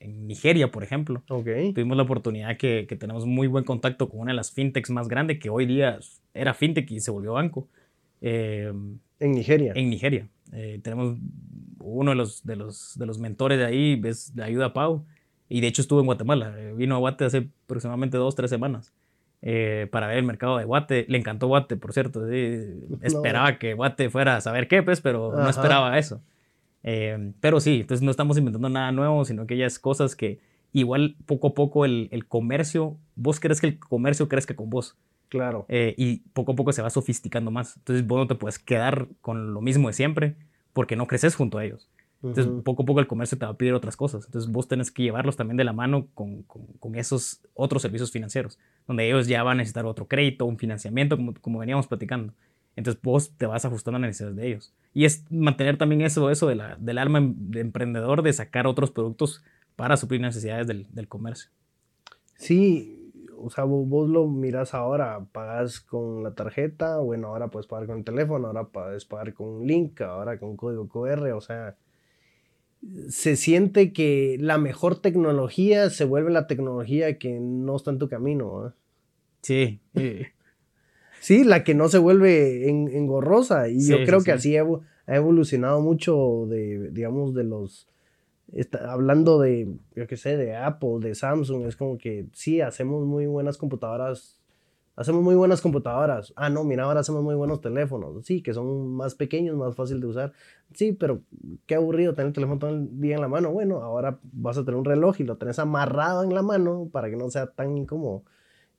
Speaker 1: en Nigeria, por ejemplo.
Speaker 2: Okay.
Speaker 1: Tuvimos la oportunidad que, que, tenemos muy buen contacto con una de las fintechs más grandes que hoy día era fintech y se volvió banco.
Speaker 2: Eh, en Nigeria.
Speaker 1: En Nigeria. Eh, tenemos uno de los, de, los, de los mentores de ahí, es de ayuda a Pau. Y de hecho estuvo en Guatemala. Eh, vino a Guate hace aproximadamente dos, tres semanas. para ver el mercado de Guate. Le encantó Guate, por cierto. <laughs> Esperaba que Guate fuera a saber qué, pues, pero no esperaba eso. Eh, pero sí, entonces no estamos inventando nada nuevo, sino que ya es cosas que igual poco a poco el, el comercio, vos crees que el comercio crezca con vos.
Speaker 2: Claro.
Speaker 1: Eh, y poco a poco se va sofisticando más. Entonces vos no te puedes quedar con lo mismo de siempre porque no creces junto a ellos. Entonces, poco a poco el comercio te va a pedir otras cosas. Entonces, vos tenés que llevarlos también de la mano con, con, con, esos otros servicios financieros, donde ellos ya van a necesitar otro crédito, un financiamiento, como, como veníamos platicando. Entonces vos te vas ajustando a las necesidades de ellos. Y es mantener también eso, eso de la, del alma de emprendedor, de sacar otros productos para suplir necesidades del, del comercio.
Speaker 2: Sí, o sea, vos, lo miras ahora, pagas con la tarjeta, bueno, ahora puedes pagar con el teléfono, ahora puedes pagar con un link, ahora con código QR, o sea, se siente que la mejor tecnología se vuelve la tecnología que no está en tu camino.
Speaker 1: Sí. <laughs>
Speaker 2: Sí, la que no se vuelve engorrosa. Y yo creo que así ha, evolucionado mucho de, digamos, de los... hablando de, yo qué sé, de Apple, de Samsung, es como que sí, hacemos muy buenas computadoras. Hacemos muy buenas computadoras. Ah, no, mira, ahora hacemos muy buenos teléfonos. Sí, que son más pequeños, más fácil de usar. Sí, pero qué aburrido tener el teléfono todo el día en la mano. Bueno, ahora vas a tener un reloj y lo tenés amarrado en la mano para que no sea tan incómodo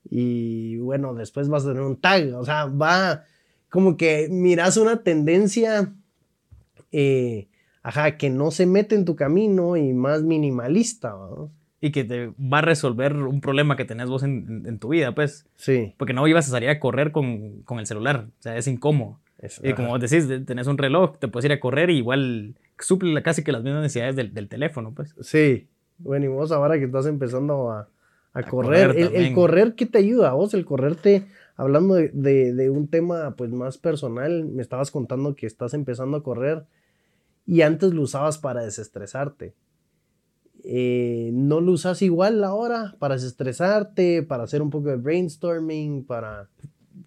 Speaker 2: y bueno, después vas a tener un tag, o sea, va como que miras una tendencia, eh, ajá, que no se mete en tu camino y más minimalista,
Speaker 1: Y que te va a resolver un problema que tenés vos en, tu vida, pues.
Speaker 2: Sí.
Speaker 1: Porque no ibas a salir a correr con, con el celular, o sea, es incómodo. y como vos decís, tenés un reloj, te puedes ir a correr y igual suple casi que las mismas necesidades del, del teléfono, pues.
Speaker 2: Sí. Bueno, y vos ahora que estás empezando a, a, correr. el, correr, ¿qué te ayuda a vos? El correrte, hablando de, un tema pues más personal, me estabas contando que estás empezando a correr y antes lo usabas para desestresarte. Eh, ¿No lo usas igual ahora para desestresarte, para hacer un poco de brainstorming, para...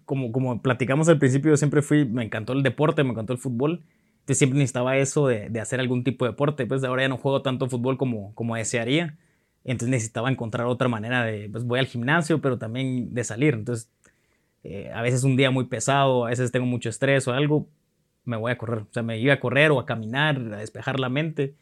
Speaker 1: Como, como platicamos al principio, siempre fui, me encantó el deporte, me encantó el fútbol. Entonces siempre necesitaba eso de, de, hacer algún tipo de deporte. Pues ahora ya no juego tanto fútbol como, como desearía. Entonces necesitaba encontrar otra manera de, pues voy al gimnasio, pero también de salir. Entonces, eh, a veces un día muy pesado, a veces tengo mucho estrés o algo, me voy a correr. O sea, me iba a correr o a caminar, a despejar la mente.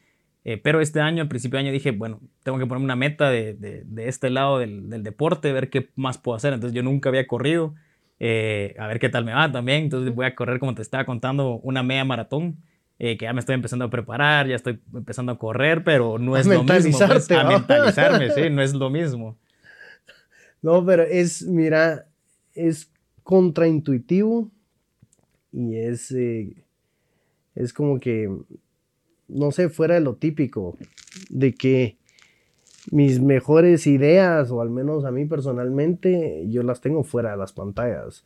Speaker 1: Eh, pero este año, al principio de año, dije, bueno, tengo que poner una meta de, de, este lado del, del, deporte, ver qué más puedo hacer. Entonces yo nunca había corrido, eh, a ver qué tal me va también. Entonces voy a correr, como te estaba contando, una media maratón. Eh, que ya me estoy empezando a preparar, ya estoy empezando a correr, pero no es lo mismo. Pues, a mentalizarme, sí, <laughs> no es lo mismo.
Speaker 2: No, pero es, mira, es contraintuitivo y es, es como que no sé, fuera de lo típico, de que mis mejores ideas, o al menos a mí personalmente, yo las tengo fuera de las pantallas.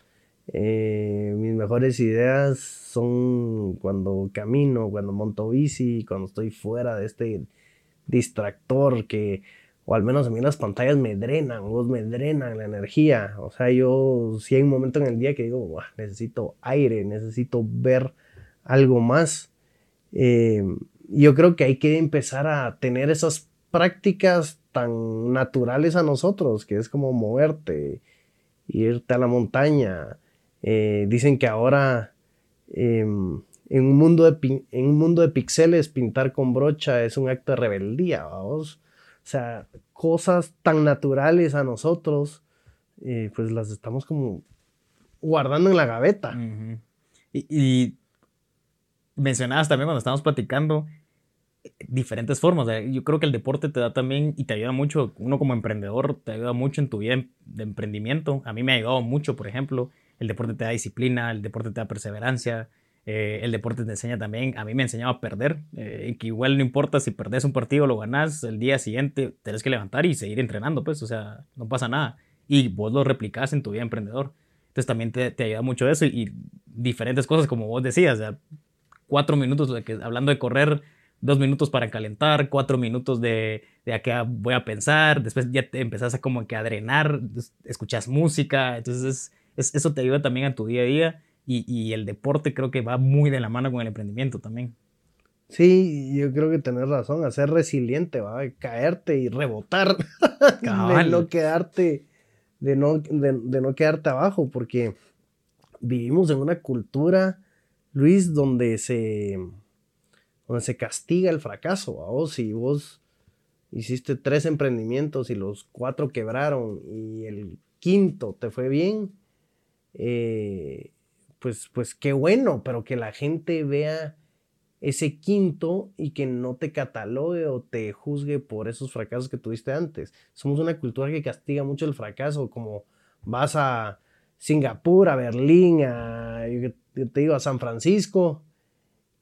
Speaker 2: Eh, mis mejores ideas son cuando camino, cuando monto bici, cuando estoy fuera de este distractor que, o al menos a mí las pantallas me drenan, vos me drenan la energía. O sea, yo si hay un momento en el día que digo, necesito aire, necesito ver algo más. Eh, yo creo que hay que empezar a tener esas prácticas tan naturales a nosotros, que es como moverte, irte a la montaña. Eh, dicen que ahora em, en, un mundo de, en un mundo de píxeles pintar con brocha es un acto de rebeldía, vamos. O sea, cosas tan naturales a nosotros, eh, pues las estamos como guardando en la gaveta.
Speaker 1: y mencionabas también cuando estábamos platicando diferentes formas. Yo creo que el deporte te da también y te ayuda mucho, uno como emprendedor, te ayuda mucho en tu vida de emprendimiento. A mí me ha ayudado mucho, por ejemplo, el deporte te da disciplina, el deporte te da perseverancia, eh, el deporte te enseña también, a mí me ha enseñado a perder, eh, que igual no importa si perdés un partido lo ganás, el día siguiente tenés que levantar y seguir entrenando, pues, o sea, no pasa nada. Y vos lo replicás en tu vida emprendedor. Entonces también te, te ayuda mucho eso y, y, diferentes cosas, como vos decías, o sea, cuatro minutos, de que, hablando de correr, dos minutos para calentar, cuatro minutos de, de a qué voy a pensar, después ya te empezás a como que a drenar, escuchas música, entonces es, eso te ayuda también a tu día a día y, y, el deporte creo que va muy de la mano con el emprendimiento también.
Speaker 2: Sí, yo creo que tenés razón, a ser resiliente, va, caerte y rebotar, <laughs> de no quedarte, de no, de, de no quedarte abajo, porque vivimos en una cultura Luis, donde se, donde se castiga el fracaso. vos si vos hiciste tres emprendimientos y los cuatro quebraron y el quinto te fue bien, eh, pues, pues qué bueno, pero que la gente vea ese quinto y que no te catalogue o te juzgue por esos fracasos que tuviste antes. Somos una cultura que castiga mucho el fracaso, como vas a Singapur, a Berlín, a te digo, a San Francisco,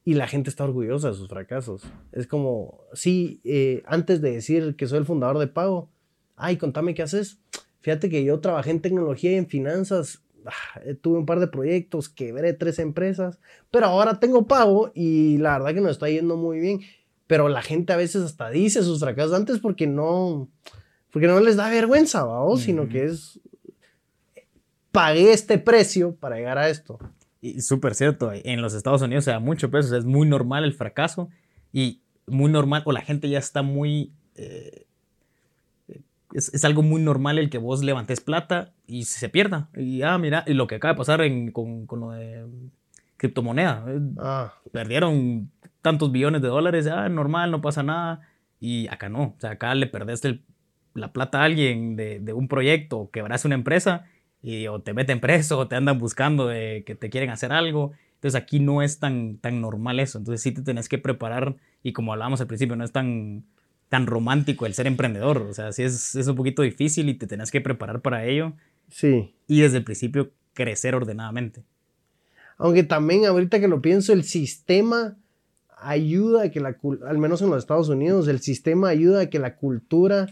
Speaker 2: y la gente está orgullosa de sus fracasos. Es como, sí, eh, antes de decir que soy el fundador de Pago, ay, contame qué haces. Fíjate que yo trabajé en tecnología y en finanzas, ah, tuve un par de proyectos, quebré tres empresas, pero ahora tengo Pago y la verdad que nos está yendo muy bien. Pero la gente a veces hasta dice sus fracasos antes porque no, porque no les da vergüenza, ¿va? sino que es, pagué este precio para llegar a esto.
Speaker 1: Y súper cierto, en los Estados Unidos se da mucho peso, es muy normal el fracaso y muy normal, o la gente ya está muy... Eh, es, algo muy normal el que vos levantes plata y se pierda. Y ah, mira, y lo que acaba de pasar con, con, lo de criptomoneda. Eh, ah. Perdieron tantos billones de dólares, ah, normal, no pasa nada. Y acá no, o sea, acá le perdiste la plata a alguien de, de un proyecto, quebraste una empresa y o te meten preso o te andan buscando de que te quieren hacer algo. Entonces aquí no es tan, tan normal eso. Entonces sí te tenés que preparar y como hablábamos al principio, no es tan, tan romántico el ser emprendedor. O sea, sí es, es un poquito difícil y te tenés que preparar para ello.
Speaker 2: Sí.
Speaker 1: Y desde el principio crecer ordenadamente.
Speaker 2: Aunque también ahorita que lo pienso, el sistema ayuda a que la, al menos en los Estados Unidos, el sistema ayuda a que la cultura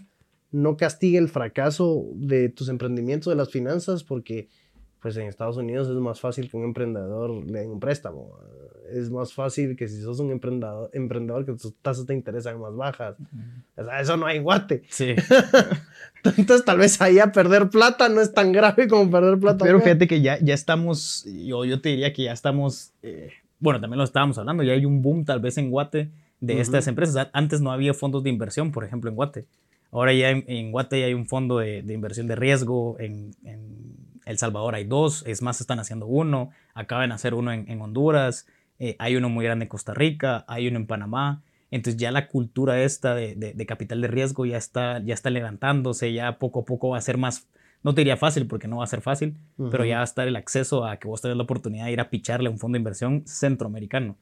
Speaker 2: no castigue el fracaso de tus emprendimientos, de las finanzas, porque pues en Estados Unidos es más fácil que un emprendedor le den un préstamo. Es más fácil que si sos un emprendedor, emprendedor que tus tasas de interés sean más bajas. O sea, eso no hay guate.
Speaker 1: Sí. <laughs>
Speaker 2: Entonces tal vez ahí a perder plata no es tan grave como perder plata.
Speaker 1: Pero fíjate que ya, ya estamos, yo, yo te diría que ya estamos, eh, bueno, también lo estábamos hablando, ya hay un boom tal vez en Guate de estas empresas. Antes no había fondos de inversión, por ejemplo, en Guate. Ahora ya en, Guate ya hay un fondo de, inversión de riesgo, en, El Salvador hay dos, es más, están haciendo uno, acaban de hacer uno en, Honduras, eh, hay uno muy grande en Costa Rica, hay uno en Panamá. Entonces ya la cultura esta de, de, capital de riesgo ya está, ya está levantándose, ya poco a poco va a ser más, no te diría fácil porque no va a ser fácil, pero ya va a estar el acceso a que vos tenés la oportunidad de ir a picharle a un fondo de inversión centroamericano.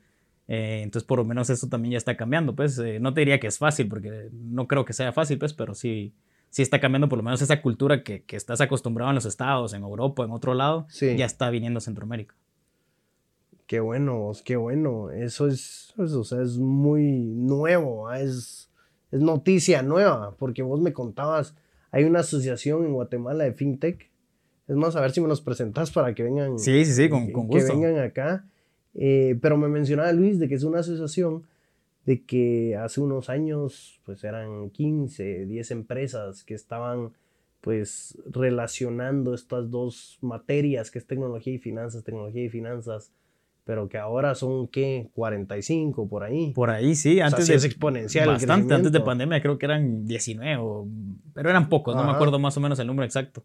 Speaker 1: Eh, entonces por lo menos eso también ya está cambiando, pues eh, no te diría que es fácil porque no creo que sea fácil, pues, pero sí, sí está cambiando por lo menos esa cultura que, que estás acostumbrado en los estados, en Europa, en otro lado, ya está viniendo a Centroamérica.
Speaker 2: Qué bueno, qué bueno. Eso es, o sea, es muy nuevo, ¿ah? es, es noticia nueva, porque vos me contabas, hay una asociación en Guatemala de FinTech. Es más, a ver si me los presentás para que vengan.
Speaker 1: Sí, sí, sí, con, con
Speaker 2: gusto. Que vengan acá. Eh, pero me mencionaba Luis de que es una asociación de que hace unos años pues eran 15, 10 empresas que estaban pues relacionando estas dos materias que es tecnología y finanzas, tecnología y finanzas, pero que ahora son ¿qué? 45 por ahí.
Speaker 1: Por ahí sí, antes
Speaker 2: de, es exponencial.
Speaker 1: Bastante, antes de pandemia creo que eran 19, pero eran pocos, no me acuerdo más o menos el número exacto.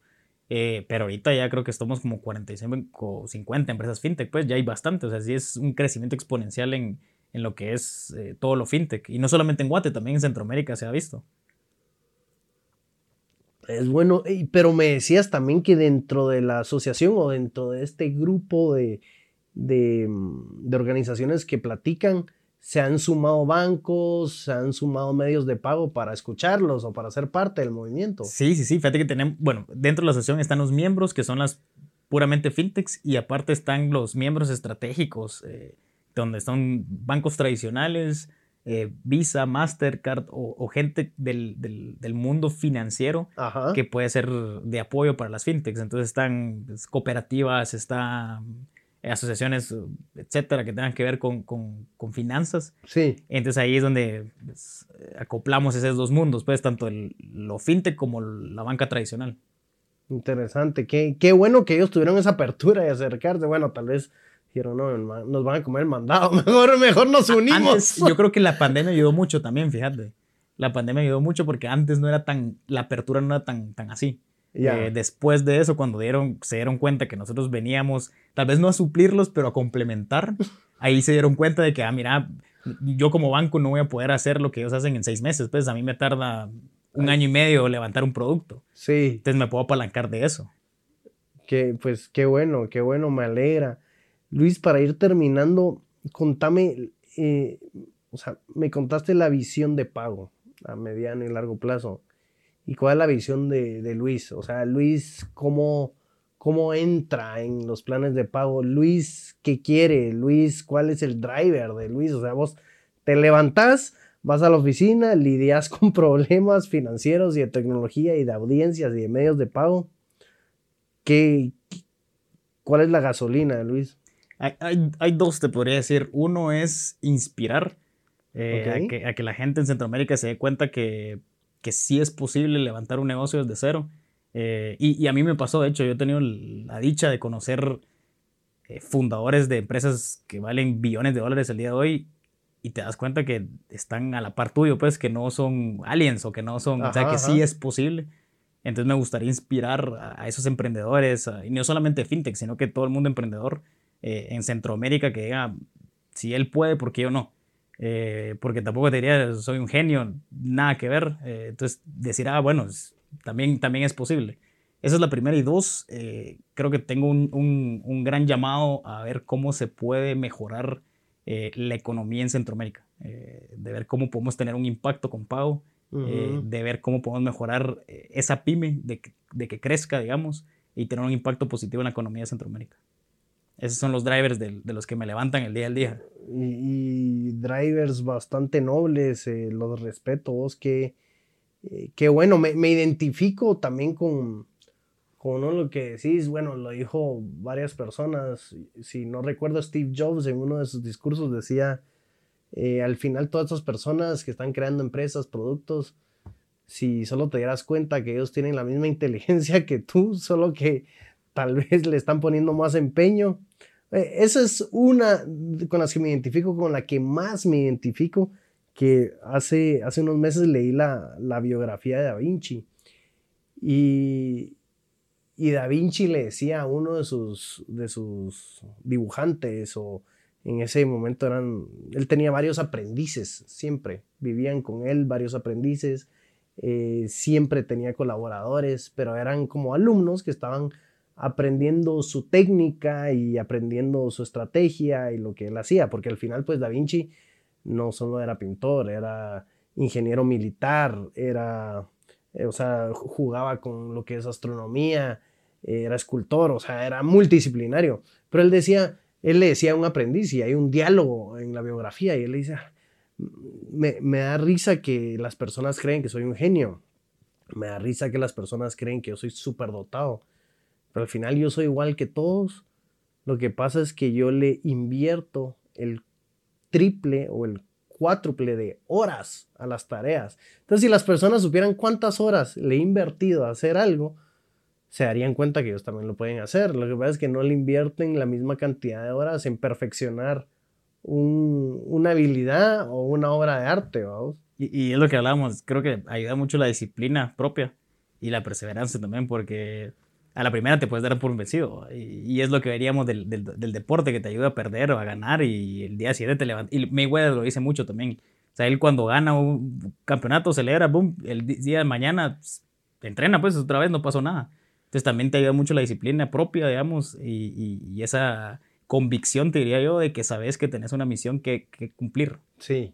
Speaker 1: Eh, pero ahorita ya creo que estamos como 45 o 50 empresas fintech, pues ya hay bastante, o sea, sí es un crecimiento exponencial en, en lo que es eh, todo lo fintech. Y no solamente en Guate, también en Centroamérica se ha visto.
Speaker 2: Es bueno, pero me decías también que dentro de la asociación o dentro de este grupo de, de, de organizaciones que platican, se han sumado bancos, se han sumado medios de pago para escucharlos o para ser parte del movimiento.
Speaker 1: Sí, sí, sí. Fíjate que tenemos, bueno, dentro de la asociación están los miembros que son las puramente fintechs y aparte están los miembros estratégicos, eh, donde están bancos tradicionales, eh, Visa, Mastercard o, gente del, del, mundo financiero que puede ser de apoyo para las fintechs. Entonces están pues, cooperativas, están eh, asociaciones, etcétera, que tengan que ver con, con, con finanzas.
Speaker 2: Sí.
Speaker 1: Entonces ahí es donde pues, acoplamos esos dos mundos, pues tanto el, lo fintech como la banca tradicional.
Speaker 2: Interesante, qué, qué bueno que ellos tuvieron esa apertura y acercarse. Bueno, tal vez dijeron, no, nos van a comer el mandado, <laughs> mejor, mejor nos unimos.
Speaker 1: yo creo que la pandemia ayudó mucho también, fíjate. La pandemia ayudó mucho porque antes no era tan, la apertura no era tan, tan así. Eh, después de eso, cuando dieron, se dieron cuenta que nosotros veníamos, tal vez no a suplirlos, pero a complementar, <laughs> ahí se dieron cuenta de que, ah, mira, yo como banco no voy a poder hacer lo que ellos hacen en seis meses, pues a mí me tarda un año y medio levantar un producto.
Speaker 2: Sí.
Speaker 1: Entonces me puedo apalancar de eso.
Speaker 2: Que, pues qué bueno, qué bueno, me alegra. Luis, para ir terminando, contame, eh, o sea, me contaste la visión de pago a mediano y largo plazo. ¿Y cuál es la visión de, Luis? O sea, Luis, ¿cómo, ¿cómo entra en los planes de pago? Luis, ¿qué quiere? Luis, ¿cuál es el driver de Luis? O sea, vos te levantás, vas a la oficina, lidias <laughs> con problemas financieros y de tecnología y de audiencias y de medios de pago. ¿Qué, cuál es la gasolina Luis?
Speaker 1: Hay, dos, te podría decir. Uno es inspirar eh, a, que, la gente en Centroamérica se dé cuenta que que sí es posible levantar un negocio desde cero. Eh, y, a mí me pasó, de hecho, yo he tenido la dicha de conocer eh, fundadores de empresas que valen billones de dólares el día de hoy y te das cuenta que están a la par tuyo, pues que no son aliens o que no son, o sea, que sí es posible. Entonces me gustaría inspirar a, esos emprendedores, y no solamente fintech, sino que todo el mundo emprendedor eh, en Centroamérica que diga, si él puede, ¿por qué yo no? Eh, porque tampoco te diría, soy un genio, nada que ver. Eh, entonces, decir, ah, bueno, también, también es posible. Esa es la primera. Y dos, eh, creo que tengo un, un, gran llamado a ver cómo se puede mejorar la economía en Centroamérica, de ver cómo podemos tener un impacto con pago, de ver cómo podemos mejorar esa pyme, de, de que crezca, digamos, y tener un impacto positivo en la economía de Centroamérica. Esos son los drivers de, los que me levantan el día al día.
Speaker 2: Y, drivers bastante nobles, eh, los respeto, vos, que, eh, bueno, me, identifico también con, con lo que decís, bueno, lo dijo varias personas, si no recuerdo Steve Jobs en uno de sus discursos decía, eh, al final todas esas personas que están creando empresas, productos, si solo te dieras cuenta que ellos tienen la misma <laughs> inteligencia que tú, solo que tal <laughs> vez le están poniendo más empeño. Eh, esa es una con las que me identifico, con la que más me identifico, que hace, hace unos meses leí la, biografía de Da Vinci. Y, y Da Vinci le decía a uno de sus, de sus dibujantes o En ese momento eran, él tenía varios aprendices, siempre vivían con él varios aprendices, eh, siempre tenía colaboradores, pero eran como alumnos que estaban aprendiendo su técnica y aprendiendo su estrategia y lo que él hacía, porque al final pues Da Vinci no solo era pintor, era ingeniero militar, era, eh, o sea, jugaba con lo que es astronomía, era escultor, o sea, era multidisciplinario. Pero él decía, él le decía a un aprendiz y hay un diálogo en la biografía y él le dice, me, me da risa que las personas creen que soy un genio, me da risa que las personas creen que yo soy súper dotado, pero al final yo soy igual que todos. Lo que pasa es que yo le invierto el triple o el cuádruple de horas a las tareas. Entonces, si las personas supieran cuántas horas le he invertido a hacer algo, se darían cuenta que ellos también lo pueden hacer. Lo que pasa es que no le invierten la misma cantidad de horas en perfeccionar una habilidad o una obra de arte, vamos.
Speaker 1: Y, y, es lo que hablábamos, creo que ayuda mucho la disciplina propia y la perseverancia también, porque a la primera te puedes dar por vencido. Y, es lo que veríamos del, del, deporte que te ayuda a perder o a ganar y el día siguiente te levantas. Y Mayweather lo dice mucho también. O sea, él cuando gana un campeonato, celebra, boom, el día de mañana pues, entrena, pues otra vez no pasó nada. Entonces también te ayuda mucho la disciplina propia, digamos, y, y, esa convicción, te diría yo, de que sabes que tenés una misión que cumplir.
Speaker 2: Sí.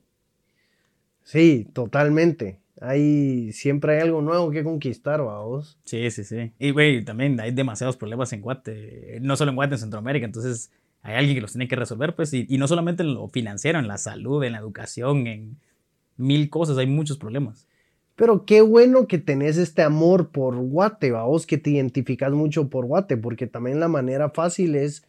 Speaker 2: Sí, totalmente hay, siempre hay algo nuevo que conquistar, vos.
Speaker 1: Sí, sí, sí. Y, güey, también hay demasiados problemas en Guate, no solo en Guate, en Centroamérica, entonces hay alguien que los tiene que resolver, pues, y, y no solamente en lo financiero, en la salud, en la educación, en mil cosas, hay muchos problemas.
Speaker 2: Pero qué bueno que tenés este amor por Guate, vos que te identificas mucho por Guate, porque también la manera fácil es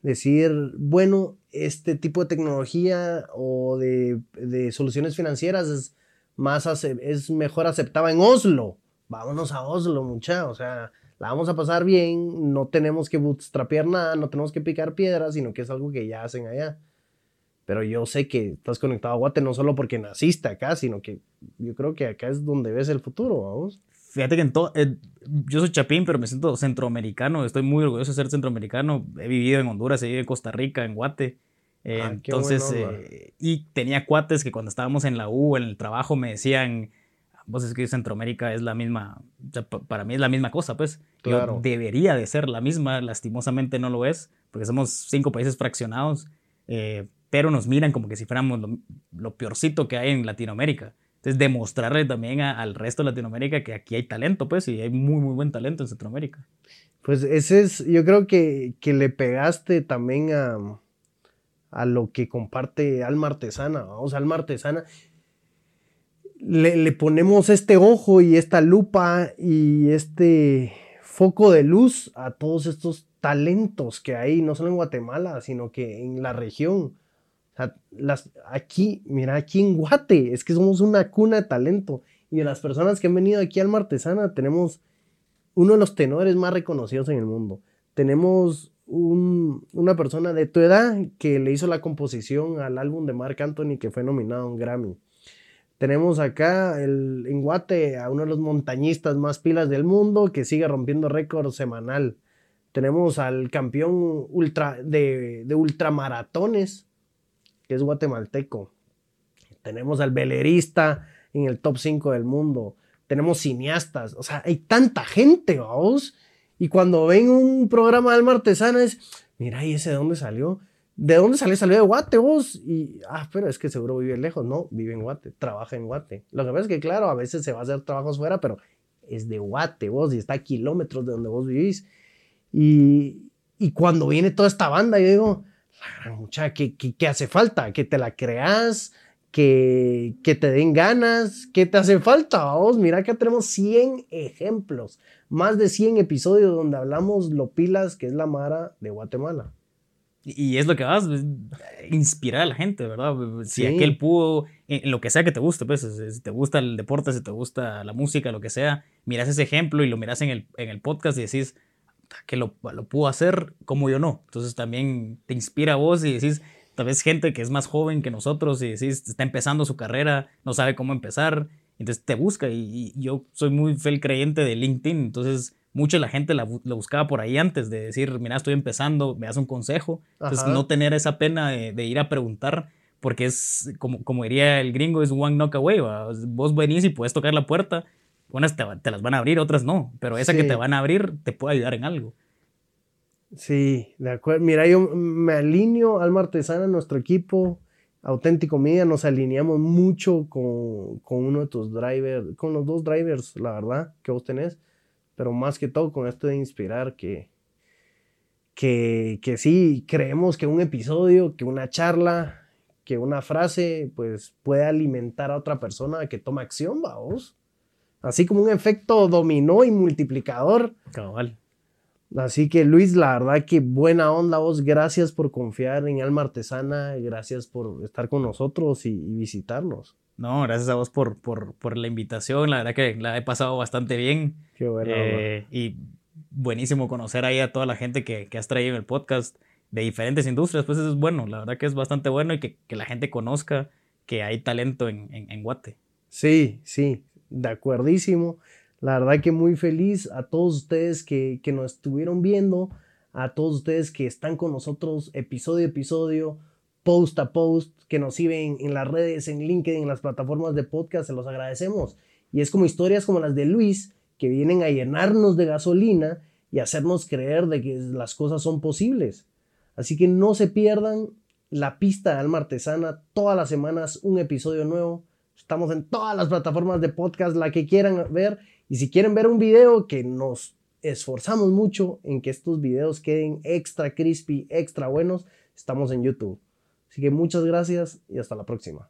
Speaker 2: decir, bueno, este tipo de tecnología o de, de soluciones financieras es más es mejor aceptaba en Oslo. Vámonos a Oslo, mucha, o sea, la vamos a pasar bien, no tenemos que bootstrapear nada, no tenemos que picar piedras, sino que es algo que ya hacen allá. Pero yo sé que estás conectado a Guate no solo porque naciste acá, sino que yo creo que acá es donde ves el futuro, vamos.
Speaker 1: Fíjate que en todo, yo soy chapín, pero me siento centroamericano, estoy muy orgulloso de ser centroamericano. He vivido en Honduras, he vivido en Costa Rica, en Guate. Ah, entonces, eh, y tenía cuates que cuando estábamos en la U, en el trabajo, me decían, vos es que Centroamérica es la misma, para mí es la misma cosa, pues. Claro. debería de ser la misma, lastimosamente no lo es, porque somos cinco países fraccionados, eh, pero nos miran como que si fuéramos lo, peorcito que hay en Latinoamérica. Entonces, demostrarle también al resto de Latinoamérica que aquí hay talento, pues, y hay muy, muy buen talento en Centroamérica.
Speaker 2: Pues ese es, yo creo que, que le pegaste también a a lo que comparte Alma Artesana. Vamos, Alma Artesana. Le, ponemos este ojo y esta lupa y este foco de luz a todos estos talentos que hay, no solo en Guatemala, sino que en la región. O sea, las, aquí, mira, aquí en Guate, es que somos una cuna de talento. Y de las personas que han venido aquí al Martesana, tenemos uno de los tenores más reconocidos en el mundo. Tenemos una persona de tu edad que le hizo la composición al álbum de Mark Anthony que fue nominado a un Grammy. Tenemos acá el, en Guate a uno de los montañistas más pilas del mundo que sigue rompiendo récord semanal. Tenemos al campeón ultra, de, de ultramaratones, que es guatemalteco. Tenemos al velerista en el top 5 del mundo. Tenemos cineastas. O sea, hay tanta gente, vamos y cuando ven un programa de alma artesana es, mira, ¿y ese de dónde salió? ¿De dónde salió? Salió de Guate vos. Y, ah, pero es que seguro vive lejos. No, vive en Guate, trabaja en Guate. Lo que pasa es que, claro, a veces se va a hacer trabajos fuera, pero es de Guate vos y está a kilómetros de donde vos vivís. Y, y cuando viene toda esta banda, yo digo, la gran muchacha, ¿qué, qué, hace falta? Que te la creas, que, que te den ganas, ¿qué te hace falta? Vos, mira que tenemos 100 ejemplos más de 100 episodios donde hablamos lo pilas que es la Mara de Guatemala.
Speaker 1: Y es lo que vas, inspirar a la gente, ¿verdad? Si aquel pudo, en lo que sea que te guste, pues, si te gusta el deporte, si te gusta la música, lo que sea, miras ese ejemplo y lo miras en el, en el podcast y decís que lo, lo pudo hacer, como yo no. Entonces también te inspira a vos y decís, tal vez gente que es más joven que nosotros y decís, está empezando su carrera, no sabe cómo empezar, entonces te busca y, yo soy muy fiel creyente de LinkedIn, entonces mucha la gente la, buscaba por ahí antes de decir, mira, estoy empezando, me das un consejo. Entonces, no tener esa pena de, ir a preguntar, porque es, como, como diría el gringo, es one knock away. Vos venís y puedes tocar la puerta, unas te, las van a abrir, otras no, pero esa que te van a abrir te puede ayudar en algo.
Speaker 2: Sí, de acuerdo. Mira, yo me alineo al Artesana, nuestro equipo, Auténtico Media, nos alineamos mucho con, uno de tus drivers, con los dos drivers, la verdad, que vos tenés pero más que todo con esto de inspirar que, que, que sí, creemos que un episodio, que una charla, que una frase, pues puede alimentar a otra persona que toma acción, vamos. Así como un efecto dominó y multiplicador.
Speaker 1: Cabal.
Speaker 2: Así que Luis, la verdad que buena onda vos, gracias por confiar en Alma Artesana, gracias por estar con nosotros y visitarnos.
Speaker 1: No, gracias a vos por, por, la invitación. La verdad que la he pasado bastante bien.
Speaker 2: Qué bueno.
Speaker 1: Eh, y buenísimo conocer ahí a toda la gente que, has traído en el podcast de diferentes industrias. Pues eso es bueno. La verdad que es bastante bueno y que, la gente conozca que hay talento en, en, Guate.
Speaker 2: Sí, sí, de acuerdísimo. La verdad que muy feliz a todos ustedes que, que nos estuvieron viendo, a todos ustedes que están con nosotros episodio a episodio post a post, que nos siguen en las redes, en LinkedIn, en las plataformas de podcast, se los agradecemos. Y es como historias como las de Luis, que vienen a llenarnos de gasolina y hacernos creer de que las cosas son posibles. Así que no se pierdan la pista de alma artesana, todas las semanas un episodio nuevo. Estamos en todas las plataformas de podcast, la que quieran ver. Y si quieren ver un video que nos esforzamos mucho en que estos videos queden extra crispy, extra buenos, estamos en YouTube. Así que muchas gracias y hasta la próxima.